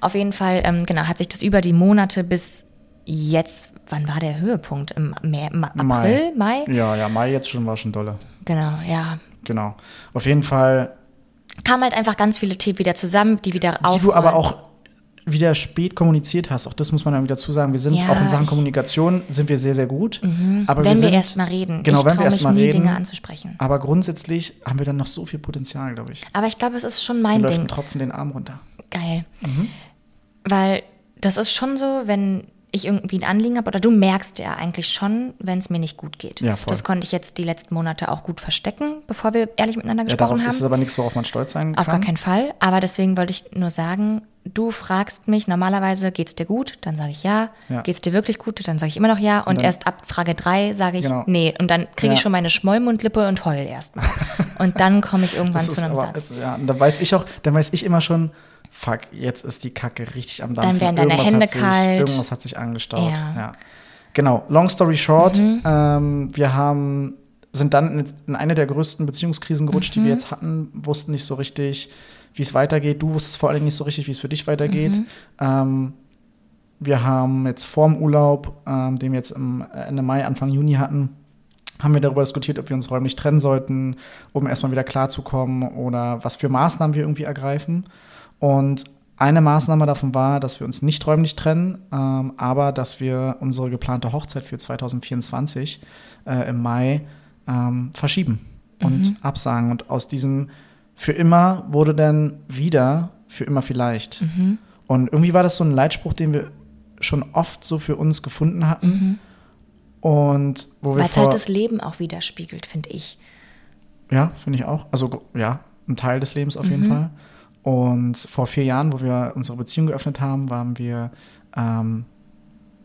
Auf jeden Fall, ähm, genau, hat sich das über die Monate bis jetzt, wann war der Höhepunkt? Im Mai, Ma- April, Mai? Ja, ja, Mai jetzt schon war schon dolle. Genau, ja. Genau. Auf jeden Fall, Kamen halt einfach ganz viele Themen wieder zusammen, die wieder die aufrollen. du aber auch wieder spät kommuniziert hast. Auch das muss man dann wieder zusagen. Wir sind Ja, auch in Sachen Mhm. Kommunikation sind wir sehr, sehr gut. Aber wenn wir, sind, erst mal reden. Genau, ich wenn wir traue erst mich mal nie, reden. Dinge anzusprechen. Aber grundsätzlich haben wir dann noch so viel Potenzial, glaube ich. Aber ich glaube, es ist schon mein läuft Ding. ein Tropfen den Arm runter. Geil. Mhm. Weil das ist schon so, wenn ich irgendwie ein Anliegen habe, oder du merkst ja eigentlich schon, wenn es mir nicht gut geht. Ja, voll. Das konnte ich jetzt die letzten Monate auch gut verstecken, bevor wir ehrlich miteinander Ja, gesprochen darauf haben. ist es aber nichts, worauf man stolz sein Auf kann. gar keinen Fall. Aber deswegen wollte ich nur sagen, du fragst mich normalerweise, geht's dir gut? Dann sage ich ja. Ja. Geht's dir wirklich gut? Dann sage ich immer noch ja. Und dann- erst ab Frage drei sage ich Genau. nee. Und dann kriege ich Ja. schon meine Schmollmundlippe und heul erstmal. und dann komme ich irgendwann Das zu ist einem aber, Satz. es- ja, und dann weiß ich auch, dann weiß ich immer schon, fuck, jetzt ist die Kacke richtig am Dampfen. werden deine Irgendwas Hände sich, kalt. Irgendwas hat sich angestaut. Ja. Ja. Genau. Long story short, Mhm. ähm, wir haben sind dann in, in eine der größten Beziehungskrisen gerutscht, die Mhm. wir jetzt hatten, wussten nicht so richtig, wie es weitergeht. Du wusstest vor allen Dingen nicht so richtig, wie es für dich weitergeht. Ähm, wir haben jetzt vorm Urlaub, ähm, den wir jetzt im Ende Mai, Anfang Juni hatten, haben wir darüber diskutiert, ob wir uns räumlich trennen sollten, um erstmal wieder klarzukommen oder was für Maßnahmen wir irgendwie ergreifen. Und eine Maßnahme davon war, dass wir uns nicht räumlich trennen, ähm, aber dass wir unsere geplante Hochzeit für 2024 äh, im Mai ähm, verschieben und Mhm. absagen. Und aus diesem für immer wurde dann wieder für immer vielleicht. Mhm. Und irgendwie war das so ein Leitspruch, den wir schon oft so für uns gefunden hatten. Und wo wir Weil es halt das Leben auch widerspiegelt, finde ich. ja, finde ich auch. Also ja, ein Teil des Lebens auf jeden Mhm. Fall. Und vor vier Jahren, wo wir unsere Beziehung geöffnet haben, waren wir ähm,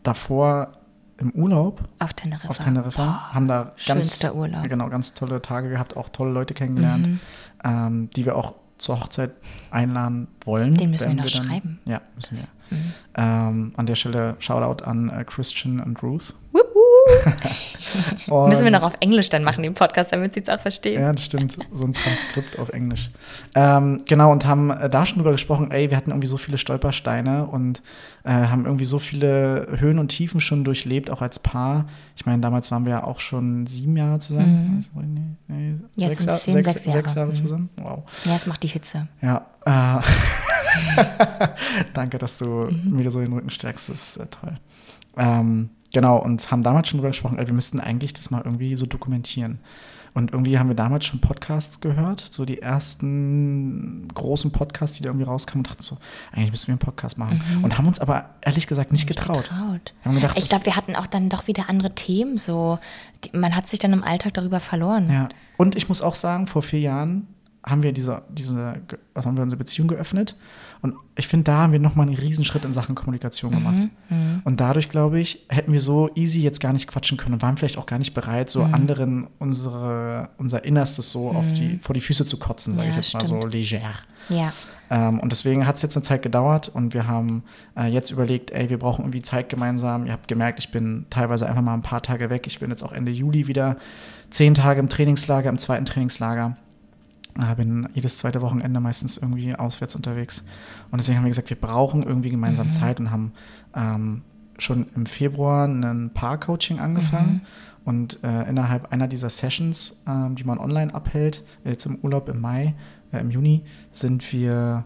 davor im Urlaub Auf Teneriffa. auf Teneriffa, haben da ganz, genau, ganz tolle Tage gehabt, auch tolle Leute kennengelernt, Mhm. ähm, die wir auch zur Hochzeit einladen wollen. Den müssen wir noch dann- schreiben. Ja, müssen Das- wir. Ähm, an der Stelle Shoutout an äh, Christian und Ruth. Wupp. Müssen wir noch auf Englisch dann machen, den Podcast, damit sie es auch verstehen. Ja, das stimmt. So ein Transkript auf Englisch. Ähm, genau, und haben äh, da schon drüber gesprochen, ey, wir hatten irgendwie so viele Stolpersteine und äh, haben irgendwie so viele Höhen und Tiefen schon durchlebt, auch als Paar. Ich meine, damals waren wir ja auch schon sieben Jahre zusammen. Nee, nee, Mhm. Jetzt sechs, sind zehn, sechs Jahre. Sechs Jahre Mhm. zusammen. Wow. Ja, es macht die Hitze. Ja. Äh, Danke, dass du Mhm. mir so den Rücken stärkst. Das ist äh, toll. Ähm, genau, und haben damals schon drüber gesprochen, ey, wir müssten eigentlich das mal irgendwie so dokumentieren. Und irgendwie haben wir damals schon Podcasts gehört, so die ersten großen Podcasts, die da irgendwie rauskamen und dachten so, eigentlich müssen wir einen Podcast machen. Und haben uns aber ehrlich gesagt nicht getraut. Getraut. Haben gedacht, ich glaube, wir hatten auch dann doch wieder andere Themen. So, die, man hat sich dann im Alltag darüber verloren. Ja. Und ich muss auch sagen, vor vier Jahren haben wir diese, diese, also haben wir unsere Beziehung geöffnet. Und ich finde, da haben wir nochmal einen Riesenschritt in Sachen Kommunikation gemacht. Und dadurch, glaube ich, hätten wir so easy jetzt gar nicht quatschen können und waren vielleicht auch gar nicht bereit, so anderen unsere, unser Innerstes so auf die, vor die Füße zu kotzen, sage Ja, ich jetzt mal so stimmt. leger. Ja. Ähm, und deswegen hat es jetzt eine Zeit gedauert und wir haben äh, jetzt überlegt, ey, wir brauchen irgendwie Zeit gemeinsam. Ihr habt gemerkt, ich bin teilweise einfach mal ein paar Tage weg. Ich bin jetzt auch Ende Juli wieder zehn Tage im Trainingslager, im zweiten Trainingslager. Äh, bin jedes zweite Wochenende meistens irgendwie auswärts unterwegs. Und deswegen haben wir gesagt, wir brauchen irgendwie gemeinsam Zeit und haben ähm, schon im Februar ein Paar-Coaching angefangen. Und äh, innerhalb einer dieser Sessions, ähm, die man online abhält, jetzt im Urlaub im Mai, äh, im Juni, sind wir,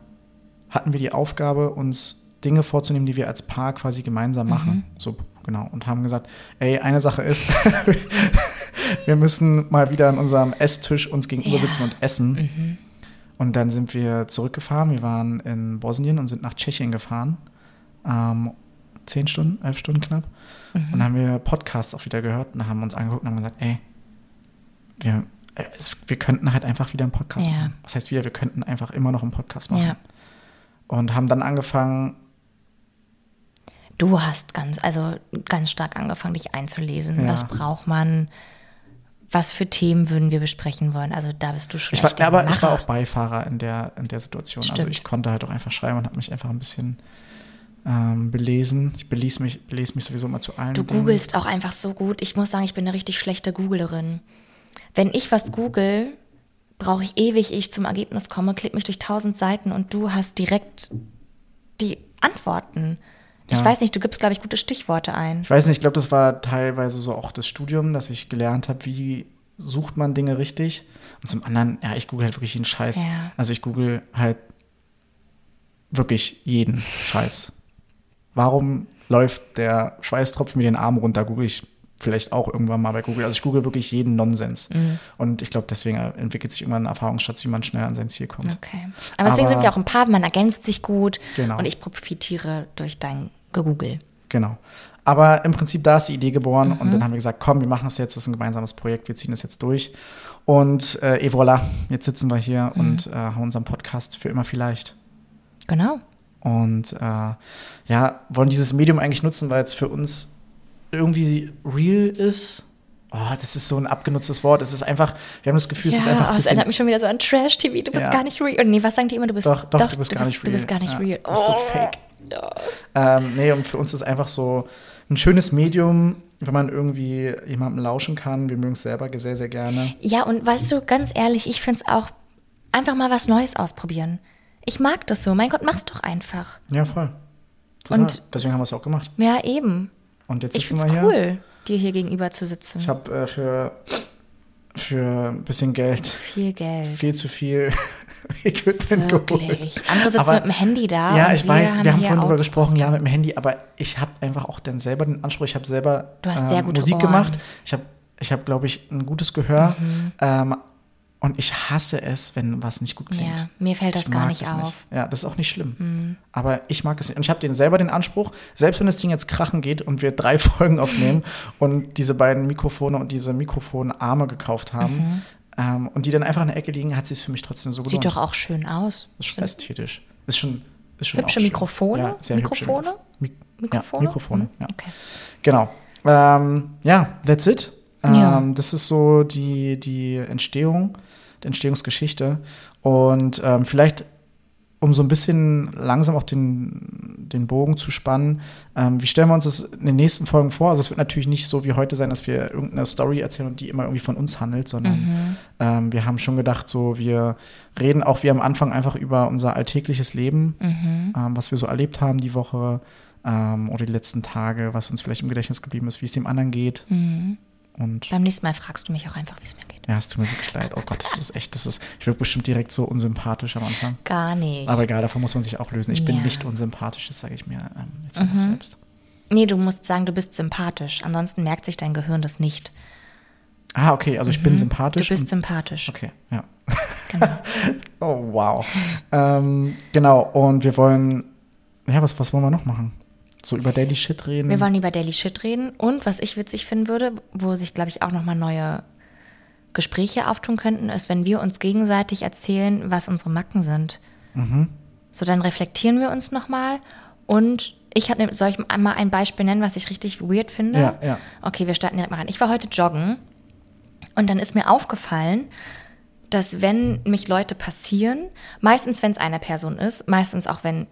hatten wir die Aufgabe, uns Dinge vorzunehmen, die wir als Paar quasi gemeinsam machen. So, genau. Und haben gesagt, ey, eine Sache ist, wir müssen mal wieder an unserem Esstisch uns gegenüber Ja. sitzen und essen. Und dann sind wir zurückgefahren. Wir waren in Bosnien und sind nach Tschechien gefahren. Ähm, zehn Stunden, elf Stunden knapp. Und dann haben wir Podcasts auch wieder gehört und haben uns angeguckt und haben gesagt, ey, wir, äh, es, wir könnten halt einfach wieder einen Podcast Ja. machen. Was heißt wieder, wir könnten einfach immer noch einen Podcast machen. Ja. Und haben dann angefangen, Du hast ganz, also ganz stark angefangen, dich einzulesen. Ja. Was braucht man? Was für Themen würden wir besprechen wollen? Also da bist du schon ich war, aber ich war auch Beifahrer in der, in der Situation. Also Stimmt. ich konnte halt auch einfach schreiben und habe mich einfach ein bisschen ähm, belesen. Ich belese mich, belese mich sowieso immer zu allen. Du Dingen. googelst auch einfach so gut. Ich muss sagen, ich bin eine richtig schlechte Googlerin. Wenn ich was google, brauche ich ewig, ehe ich zum Ergebnis komme, klick mich durch tausend Seiten und du hast direkt die Antworten. Ich weiß nicht, du gibst, glaube ich, gute Stichworte ein. Ich weiß nicht, ich glaube, das war teilweise so auch das Studium, dass ich gelernt habe, wie sucht man Dinge richtig. Und zum anderen, ja, ich google halt wirklich jeden Scheiß. Ja. Also ich google halt wirklich jeden Scheiß. Warum läuft der Schweißtropfen mir den Arm runter? Google ich vielleicht auch irgendwann mal bei Google. Also ich google wirklich jeden Nonsens. Mhm. Und ich glaube, deswegen entwickelt sich irgendwann ein Erfahrungsschatz, wie man schnell an sein Ziel kommt. Okay. Aber deswegen Aber- sind wir auch ein Paar, man ergänzt sich gut Genau. und ich profitiere durch dein Gegoogle. Genau. Aber im Prinzip, da ist die Idee geboren Mhm. und dann haben wir gesagt, komm, wir machen es jetzt, das ist ein gemeinsames Projekt, wir ziehen das jetzt durch. Und äh, et voilà, jetzt sitzen wir hier Mhm. und äh, haben unseren Podcast für immer vielleicht. Genau. Und äh, ja, wollen dieses Medium eigentlich nutzen, weil es für uns irgendwie real ist. Oh, das ist so ein abgenutztes Wort. Es ist einfach, wir haben das Gefühl, es ist einfach oh, ein es bisschen erinnert mich schon wieder so an Trash-TV. Du bist Ja. gar nicht real. Und nee, was sagen die immer? Du bist Doch, doch, du bist gar nicht Du bist real. gar nicht Ja, real. du bist so Oh. Fake. Ähm, nee, und für uns ist einfach so ein schönes Medium, wenn man irgendwie jemandem lauschen kann. Wir mögen es selber sehr, sehr gerne. Ja, und weißt du, ganz ehrlich, ich finde es auch einfach mal was Neues ausprobieren. Ich mag das so. Mein Gott, mach's doch einfach. Ja, voll. Total. Und- Deswegen haben wir es auch gemacht. Ja, eben. Und jetzt Ich sitzen find's wir hier. cool, dir hier gegenüber zu sitzen. Ich habe äh, für, für ein bisschen Geld viel Geld. viel zu viel Equipment geholt. Wirklich. Andere sitzen Aber- mit dem Handy da. Ja, ich weiß, wir haben vorhin drüber Autos. gesprochen, ja, mit dem Handy, aber ich habe einfach auch dann selber den Anspruch, ich habe selber Du hast ähm, Musik Ohren. gemacht. Ich habe, ich hab, glaube ich, ein gutes Gehör. Mhm. Ähm, und ich hasse es, wenn was nicht gut klingt. Ja, mir fällt das Ich gar nicht auf. Mhm. Nicht. Ja, das ist auch nicht schlimm. Aber ich mag es nicht. Und ich habe den selber den Anspruch, selbst wenn das Ding jetzt krachen geht und wir drei Folgen aufnehmen und diese beiden Mikrofone und diese Mikrofonarme gekauft haben ähm, und die dann einfach in der Ecke liegen, hat sie es für mich trotzdem so Mhm. Sieht gelohnt. doch auch schön aus. Ist schon ästhetisch. Ist schon, ist schon Hübsche. Mikrofone? Ja, sehr Mikrofone? Hübsche Mik Mikrofone? Ja, Mikrofone, Mhm, ja. Okay. Genau. Ähm, ja, that's it. Ähm, Ja. Das ist so die, die Entstehung, die Entstehungsgeschichte. Und ähm, vielleicht, um so ein bisschen langsam auch den, den Bogen zu spannen, ähm, wie stellen wir uns das in den nächsten Folgen vor? Also es wird natürlich nicht so wie heute sein, dass wir irgendeine Story erzählen und die immer irgendwie von uns handelt, sondern ähm, wir haben schon gedacht, so wir reden auch wie am Anfang einfach über unser alltägliches Leben, ähm, was wir so erlebt haben die Woche ähm, oder die letzten Tage, was uns vielleicht im Gedächtnis geblieben ist, wie es dem anderen geht. Und Beim nächsten Mal fragst du mich auch einfach, wie es mir geht. ja, es tut mir wirklich leid. Oh Gott, das ist echt, das ist, ich wirke bestimmt direkt so unsympathisch am Anfang. Gar nicht. Aber egal, davon muss man sich auch lösen. Ich bin Ja. Mhm. nicht unsympathisch, das sage ich mir ähm, jetzt einfach selbst. nee, du musst sagen, du bist sympathisch. Ansonsten merkt sich dein Gehirn das nicht. Ah, okay, also ich bin Mhm. Du sympathisch. bist und- sympathisch. Okay, ja. Genau. Oh, wow. ähm, genau, und wir wollen, ja, was, was wollen wir noch machen? So über Daily Shit reden. Wir wollen über Daily Shit reden und was ich witzig finden würde, wo sich, glaube ich, auch nochmal neue Gespräche auftun könnten, ist, wenn wir uns gegenseitig erzählen, was unsere Macken sind. Mhm. So, dann reflektieren wir uns nochmal und ich hatte, soll ich mal ein Beispiel nennen, was ich richtig weird finde? Ja, ja. Okay, wir starten direkt mal rein. Ich war heute joggen und dann ist mir aufgefallen, dass wenn mich Leute passieren, meistens wenn es eine Person ist, meistens auch wenn,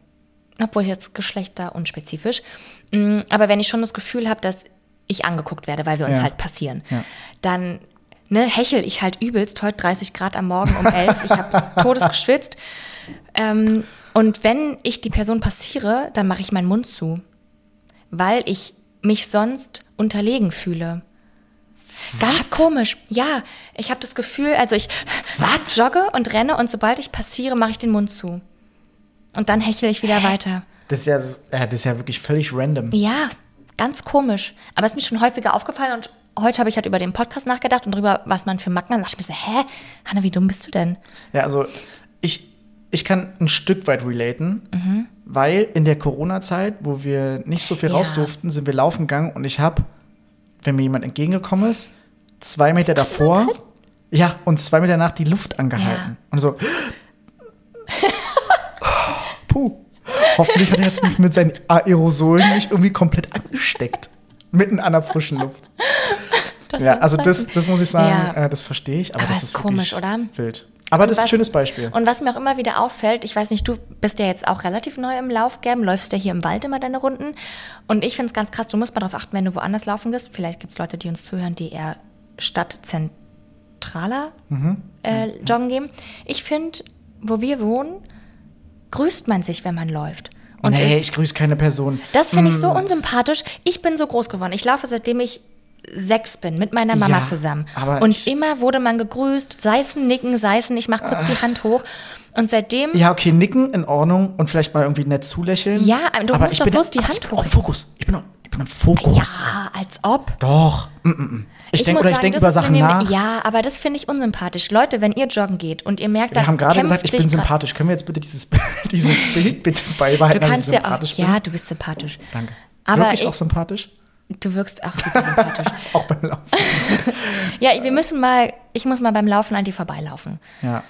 obwohl jetzt Geschlechter unspezifisch, mh, aber wenn ich schon das Gefühl habe, dass ich angeguckt werde, weil wir uns Ja. halt passieren, Ja. dann ne, hechel ich halt übelst, heute 30 Grad am Morgen um 11, ich habe todes geschwitzt. Ähm, und wenn ich die Person passiere, dann mache ich meinen Mund zu, weil ich mich sonst unterlegen fühle. Ganz komisch. Ja, ich habe das Gefühl, also ich Was? jogge und renne und sobald ich passiere, mache ich den Mund zu. Und dann hechle ich wieder weiter. Das ist ja, ja, das ist ja wirklich völlig random. Ja, ganz komisch. Aber es ist mir schon häufiger aufgefallen und heute habe ich halt über den Podcast nachgedacht und darüber, was man für Macken hat. Da dachte ich mir so, hä, Hanna, wie dumm bist du denn? Ja, also ich, ich kann ein Stück weit relaten, Mhm. weil in der Corona-Zeit, wo wir nicht so viel Ja. raus durften, sind wir laufen gegangen und ich habe, wenn mir jemand entgegengekommen ist, zwei Meter davor, ja, und zwei Meter nach die Luft angehalten. Ja. Und so, hoffentlich hat er jetzt mich mit seinen Aerosolen nicht irgendwie komplett angesteckt. Mitten an der frischen Luft. Das Ja, also das das, muss ich sagen, Ja. äh, das verstehe ich, aber, Aber das ist ist komisch, oder? Wild. Aber das ist ein schönes Beispiel. Und was mir auch immer wieder auffällt, ich weiß nicht, du bist ja jetzt auch relativ neu im Laufgame, läufst ja hier im Wald immer deine Runden. Und ich finde es ganz krass, du musst mal darauf achten, wenn du woanders laufen gehst. Vielleicht gibt es Leute, die uns zuhören, die eher stadtzentraler Mhm. äh, joggen gehen. Ich finde, wo wir wohnen, grüßt man sich, wenn man läuft. Und nee, ich, ich grüße keine Person. das finde ich so Hm. unsympathisch. Ich bin so groß geworden. Ich laufe seitdem ich sechs bin, mit meiner Mama Ja, zusammen. Und immer wurde man gegrüßt, sei es ein Nicken, sei es ein, ich mache kurz die Hand hoch. Und seitdem, Ja, okay, nicken in Ordnung und vielleicht mal irgendwie nett zulächeln. Ja, aber du aber musst ich doch bin, bloß die Hand ich bin auch im Fokus. Ich bin, auch, ich bin im ja, Fokus. als ob. Doch. Mm, mm, Ich, denke oder ich denke über Sachen nach. Ja, aber das finde ich unsympathisch. Leute, wenn ihr joggen geht und ihr merkt, da Wir haben gerade kämpft gesagt, ich bin sympathisch. Können wir jetzt bitte dieses, dieses Bild bitte Du beibehalten, dass ich kannst ja auch, sympathisch bin? ja, du bist sympathisch. Danke. Aber Wirklich ich- auch sympathisch? Du wirkst auch super sympathisch. Auch beim Laufen. ja, wir müssen mal, ich muss mal beim Laufen an dir vorbeilaufen. Ja.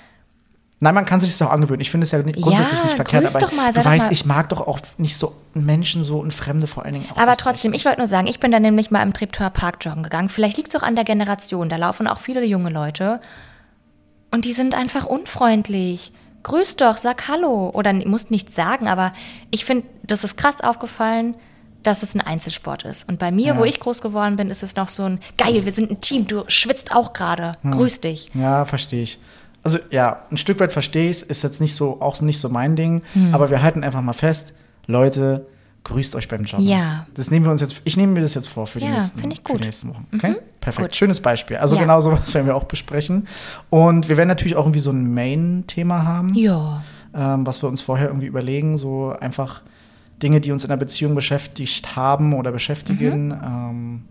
Nein, man kann sich das auch angewöhnen. Ich finde es ja grundsätzlich Ja, nicht verkehrt, aber doch mal, du weißt, mal- ich mag doch auch nicht so Menschen so und Fremde vor allen Dingen auch. Aber trotzdem, ich wollte nur sagen, ich bin da nämlich mal im Treptower Park joggen gegangen. Vielleicht liegt es auch an der Generation. Da laufen auch viele junge Leute. Und die sind einfach unfreundlich. Grüß doch, sag Hallo. Oder musst nichts sagen, aber ich finde, das ist krass aufgefallen, dass es ein Einzelsport ist. Und bei mir, Ja. wo ich groß geworden bin, ist es noch so ein, geil, wir sind ein Team, du schwitzt auch gerade. Hm. Grüß dich. Ja, verstehe ich. Also ja, ein Stück weit verstehe ich es, ist jetzt nicht so, auch nicht so mein Ding, aber wir halten einfach mal fest, Leute, grüßt euch beim Joggen. Ja. Das nehmen wir uns jetzt, ich nehme mir das jetzt vor für die, Ja, nächsten, finde ich für gut. die nächsten Wochen. Okay? Perfekt. gut. Schönes Beispiel. Also Ja. genau sowas werden wir auch besprechen. Und wir werden natürlich auch irgendwie so ein Main-Thema haben Ja. ähm, was wir uns vorher irgendwie überlegen, so einfach Dinge, die uns in der Beziehung beschäftigt haben oder beschäftigen. Ähm,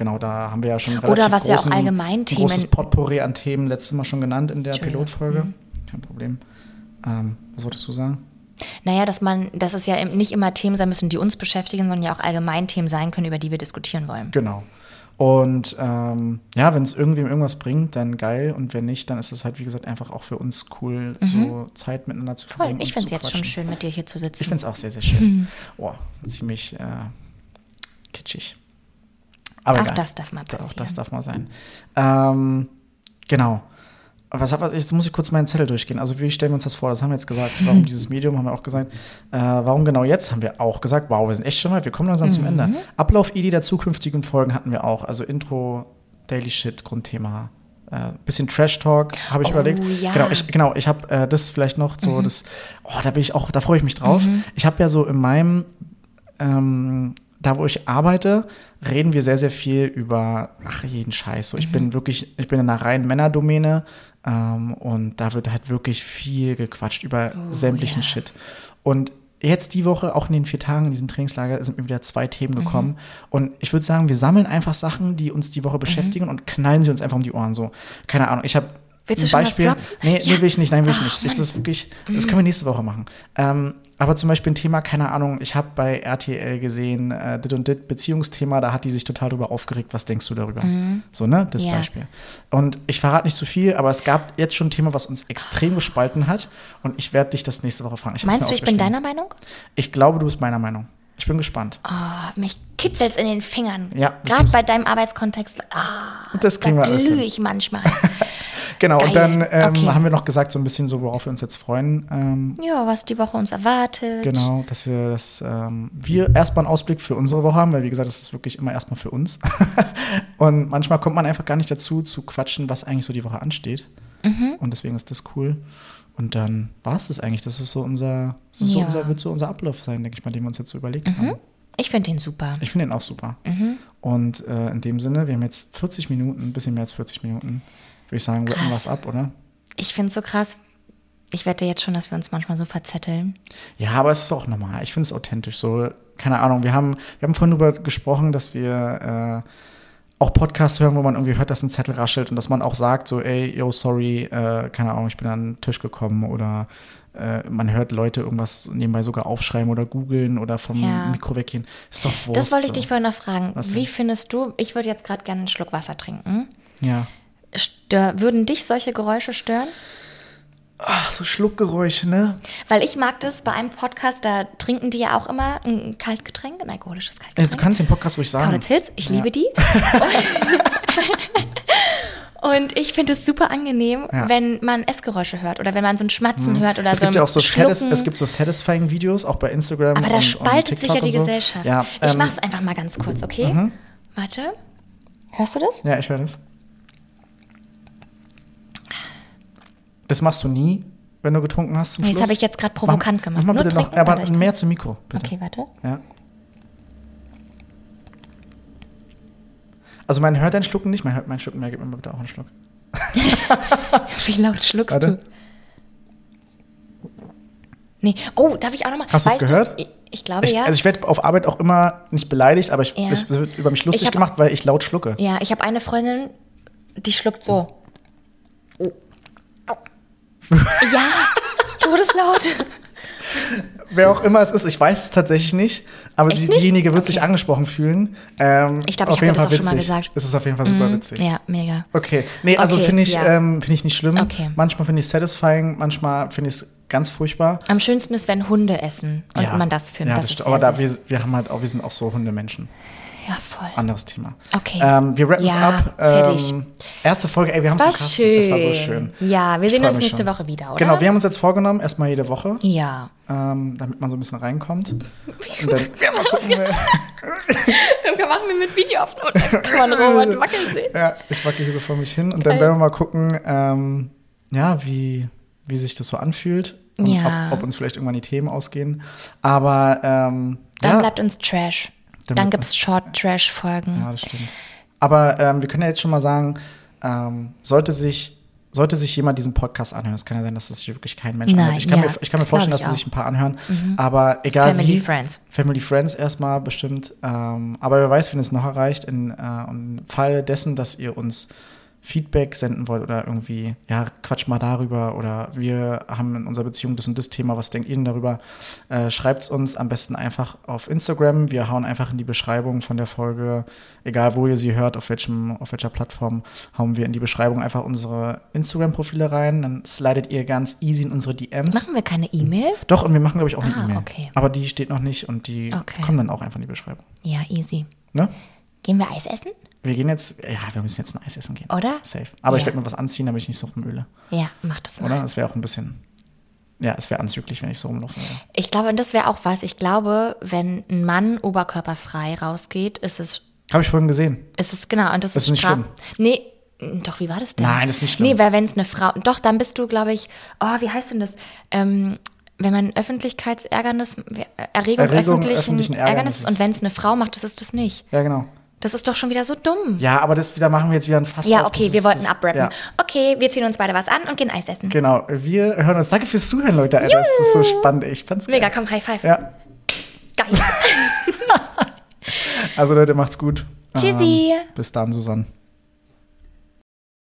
genau, da haben wir ja schon relativ Mhm. Oder was ja auch großen- allgemein ein Themen- großes Potpourri an Themen letztes Mal schon genannt in der. Pilotfolge. Mhm. Kein Problem. Ähm, was wolltest du sagen? Naja, dass man, dass es ja nicht immer Themen sein müssen, die uns beschäftigen, sondern ja auch allgemein Themen sein können, über die wir diskutieren wollen. Genau. Und ähm, ja, wenn es irgendwem irgendwas bringt, dann geil. Und wenn nicht, dann ist es halt, wie gesagt, einfach auch für uns cool, so Zeit miteinander zu Mhm. Voll. verbringen. Ich finde es jetzt schon schön, mit dir hier zu sitzen. Ich finde es auch sehr, sehr schön. Oh, ziemlich äh, kitschig. Aber Auch egal. das darf mal Auch passieren. das darf mal sein. Ähm, genau. Was, hab- jetzt muss ich kurz meinen Zettel durchgehen. Also wie stellen wir uns das vor? Das haben wir jetzt gesagt. Warum dieses Medium haben wir auch gesagt. Äh, warum genau jetzt haben wir auch gesagt. Wow, wir sind echt schon weit. Wir kommen langsam zum Mhm. Ende. Ablauf-Idee der zukünftigen Folgen hatten wir auch. Also Intro, Daily Shit, Grundthema. Äh, bisschen Trash Talk habe ich Oh, überlegt. ja. Genau, ich, genau, ich habe äh, das vielleicht noch so, das, oh, da bin ich auch, da freue ich mich drauf. Ich habe ja so in meinem, ähm, da wo ich arbeite, reden wir sehr, sehr viel über, ach, jeden Scheiß. So, ich bin wirklich, ich bin in einer reinen Männerdomäne ähm, und da wird halt wirklich viel gequatscht über sämtlichen ja. Shit. Und jetzt die Woche, auch in den vier Tagen in diesem Trainingslager, sind mir wieder zwei Themen Mhm. gekommen. Und ich würde sagen, wir sammeln einfach Sachen, die uns die Woche Mhm. beschäftigen und knallen sie uns einfach um die Ohren. So, keine Ahnung, ich habe Willst du ein Beispiel. nee, Ja. nee, will ich nicht, nein, will ich Ach, nicht. Ist Mann. das wirklich, das können wir nächste Woche machen. Ähm, aber zum Beispiel ein Thema, keine Ahnung, ich habe bei RTL gesehen, äh, dit und dit, Beziehungsthema, da hat die sich total drüber aufgeregt. Was denkst du darüber? So, ne? Das Ja. Beispiel. Und ich verrate nicht zu viel, aber es gab jetzt schon ein Thema, was uns extrem gespalten hat. Und ich werde dich das nächste Woche fragen. Ich Meinst du, ich bin deiner Meinung? Ich glaube, du bist meiner Meinung. Ich bin gespannt. Oh, mich kitzelt's in den Fingern. Ja, Gerade bei deinem Arbeitskontext. Ah, Das kriegen da wir glühe ich manchmal. Genau, und Geil. dann ähm, Okay. haben wir noch gesagt, so ein bisschen so, worauf wir uns jetzt freuen. Ähm, ja, was die Woche uns erwartet. Genau, dass wir, das, ähm, wir erstmal einen Ausblick für unsere Woche haben, weil wie gesagt, das ist wirklich immer erstmal für uns. und manchmal kommt man einfach gar nicht dazu, zu quatschen, was eigentlich so die Woche ansteht. Mhm. Und deswegen ist das cool. Und dann war es das eigentlich. Das ist so unser, so Ja. unser, wird so unser Ablauf sein, denke ich mal, den wir uns jetzt so überlegt haben. Ich finde den super. Ich finde den auch super. Mhm. Und äh, in dem Sinne, wir haben jetzt 40 Minuten, ein bisschen mehr als 40 Minuten, würde ich sagen, rappen was ab, oder? Ich finde es so krass. Ich wette jetzt schon, dass wir uns manchmal so verzetteln. Ja, aber es ist auch normal. Ich finde es authentisch. So, keine Ahnung, wir haben, wir haben vorhin darüber gesprochen, dass wir äh, auch Podcasts hören, wo man irgendwie hört, dass ein Zettel raschelt und dass man auch sagt, so, ey, yo, sorry, äh, keine Ahnung, ich bin an den Tisch gekommen oder äh, man hört Leute irgendwas nebenbei sogar aufschreiben oder googeln oder vom Ja. Mikro weggehen. Ist doch Wurst. Das wollte ich dich vorhin noch fragen. Was Wie denn? findest du, ich würde jetzt gerade gerne einen Schluck Wasser trinken. Ja. Stör, würden dich solche Geräusche stören? Ach, so Schluckgeräusche, ne? Weil ich mag das bei einem Podcast, da trinken die ja auch immer ein Kaltgetränk, ein alkoholisches Also, du Kaltgetränk. kannst den Podcast ruhig sagen. Kaulitz Hills, ich Ja. liebe die. Und ich finde es super angenehm, Ja. Wenn man Essgeräusche hört oder wenn man so ein Schmatzen hört oder Es so gibt ja auch so Schlucken. es gibt so satisfying Videos, auch bei Instagram. Aber da und, spaltet und sich ja die so. Gesellschaft. Ja, ich ähm, Mhm. mach's einfach mal ganz kurz, okay? Warte. Hörst du das? Ja, ich höre das. Das machst du nie, wenn du getrunken hast zum Nee, das Schluss? habe ich jetzt gerade provokant mach, gemacht. Mach mal bitte noch, aber mehr zum Mikro, bitte. Okay, warte. Ja. Also man hört dein Schlucken nicht, man hört meinen Schlucken mehr. Gib mir mal bitte auch einen Schluck. Wie laut schluckst Warte. du? Nee. Oh, darf ich auch nochmal? Hast du's gehört? Ich, ich glaube Ich, ja. Also ich werde auf Arbeit auch immer nicht beleidigt, aber ich, Ja. es wird über mich lustig hab- gemacht, weil ich laut schlucke. ja, ich habe eine Freundin, die schluckt so. Ja, todeslaut. Wer auch immer es ist, ich weiß es tatsächlich nicht, aber Echt nicht? diejenige wird Okay. sich angesprochen fühlen. Ähm, Ich glaube, ich habe das auch schon mal witzig. gesagt. Es ist auf jeden Fall super witzig. Ja, mega. Okay, nee, also Okay, finde ich, ja. ähm, finde ich nicht schlimm. Okay. Manchmal finde ich es satisfying, manchmal finde ich es ganz furchtbar. Am schönsten ist, wenn Hunde essen und Ja. man das filmt. Ja, das das ist aber da, wir, wir haben halt auch, wir sind auch so Hundemenschen. Ja, voll. Anderes Thema. Okay. Ähm, wir rappen es Ja, ab. fertig. Ähm, erste Folge, ey, wir haben Das war es schön. Es war so schön. Ja, wir Ich sehen uns nächste schon. Woche wieder, oder? Genau, wir haben uns jetzt vorgenommen, erstmal jede Woche, Ja. ähm, damit man so ein bisschen reinkommt. Und dann mal gucken, wir- Wir machen wir mit Videoaufnahme. Kann man Robert wackeln sehen. Ja, ich wackel hier so vor mich hin und dann Geil. werden wir mal gucken, ähm, ja, wie, wie sich das so anfühlt. Und Ja. ob, ob uns vielleicht irgendwann die Themen ausgehen. Aber ähm, Dann ja, bleibt uns Trash. Dann gibt es Short-Trash-Folgen. Ja, das stimmt. Aber ähm, wir können ja jetzt schon mal sagen, ähm, sollte sich sollte sich jemand diesen Podcast anhören, es kann ja sein, dass das sich wirklich kein Mensch Nein, anhört. Ich kann, ja, mir, ich kann mir vorstellen, dass. Mhm. sich ein paar anhören. Aber egal Family, wie. Friends. Family Friends erstmal bestimmt. Ähm, aber wer weiß, wenn es noch erreicht, in, äh, im Fall dessen, dass ihr uns Feedback senden wollt oder irgendwie, ja, quatsch mal darüber oder wir haben in unserer Beziehung das und das Thema, was denkt ihr denn darüber? Äh, Schreibt es uns am besten einfach auf Instagram. Wir hauen einfach in die Beschreibung von der Folge, egal wo ihr sie hört, auf, welchem, auf welcher Plattform, hauen wir in die Beschreibung einfach unsere Instagram-Profile rein. Dann slidet ihr ganz easy in unsere DMs. Machen wir keine E-Mail? Doch, und wir machen, glaube ich, auch eine Ah, E-Mail. okay. Aber die steht noch nicht und die Okay. kommen dann auch einfach in die Beschreibung. Ja, easy. Ne? Gehen wir Eis essen? Wir gehen jetzt, ja, wir müssen jetzt ein Eis essen gehen. Oder? Safe. Aber ich Ja. werde mir was anziehen, damit ich nicht so rumöle. Ja, mach das mal. Oder? Das wäre auch ein bisschen, ja, es wäre anzüglich, wenn ich so rumlaufen würde. Ich glaube, und das wäre auch was. Ich glaube, wenn ein Mann oberkörperfrei rausgeht, ist es, Habe ich vorhin gesehen. ist es genau. Und das, Das ist ist nicht schlimm. Nee, doch, wie war das denn? Nein, das ist nicht schlimm. Nee, weil wenn es eine Frau, doch, dann bist du, glaube ich, oh, wie heißt denn das? Ähm, wenn man Öffentlichkeitsärgernis, Erregung, Erregung öffentlichen, öffentlichen Ärgernis Ärgernisses. und wenn es eine Frau macht, das ist das nicht. Ja, genau. Das ist doch schon wieder so dumm. Ja, aber das wieder machen wir jetzt wieder ein Fass Ja, okay, Das wir ist- wollten abrappen. Ja, Okay, wir ziehen uns beide was an und gehen Eis essen. genau. Wir hören uns. Danke fürs Zuhören, Leute. Alter. Das ist so spannend. Ich fand's geil. Mega, komm, High Five. Ja, Geil. also Leute, macht's gut. Tschüssi. Ähm, bis dann, Susanne.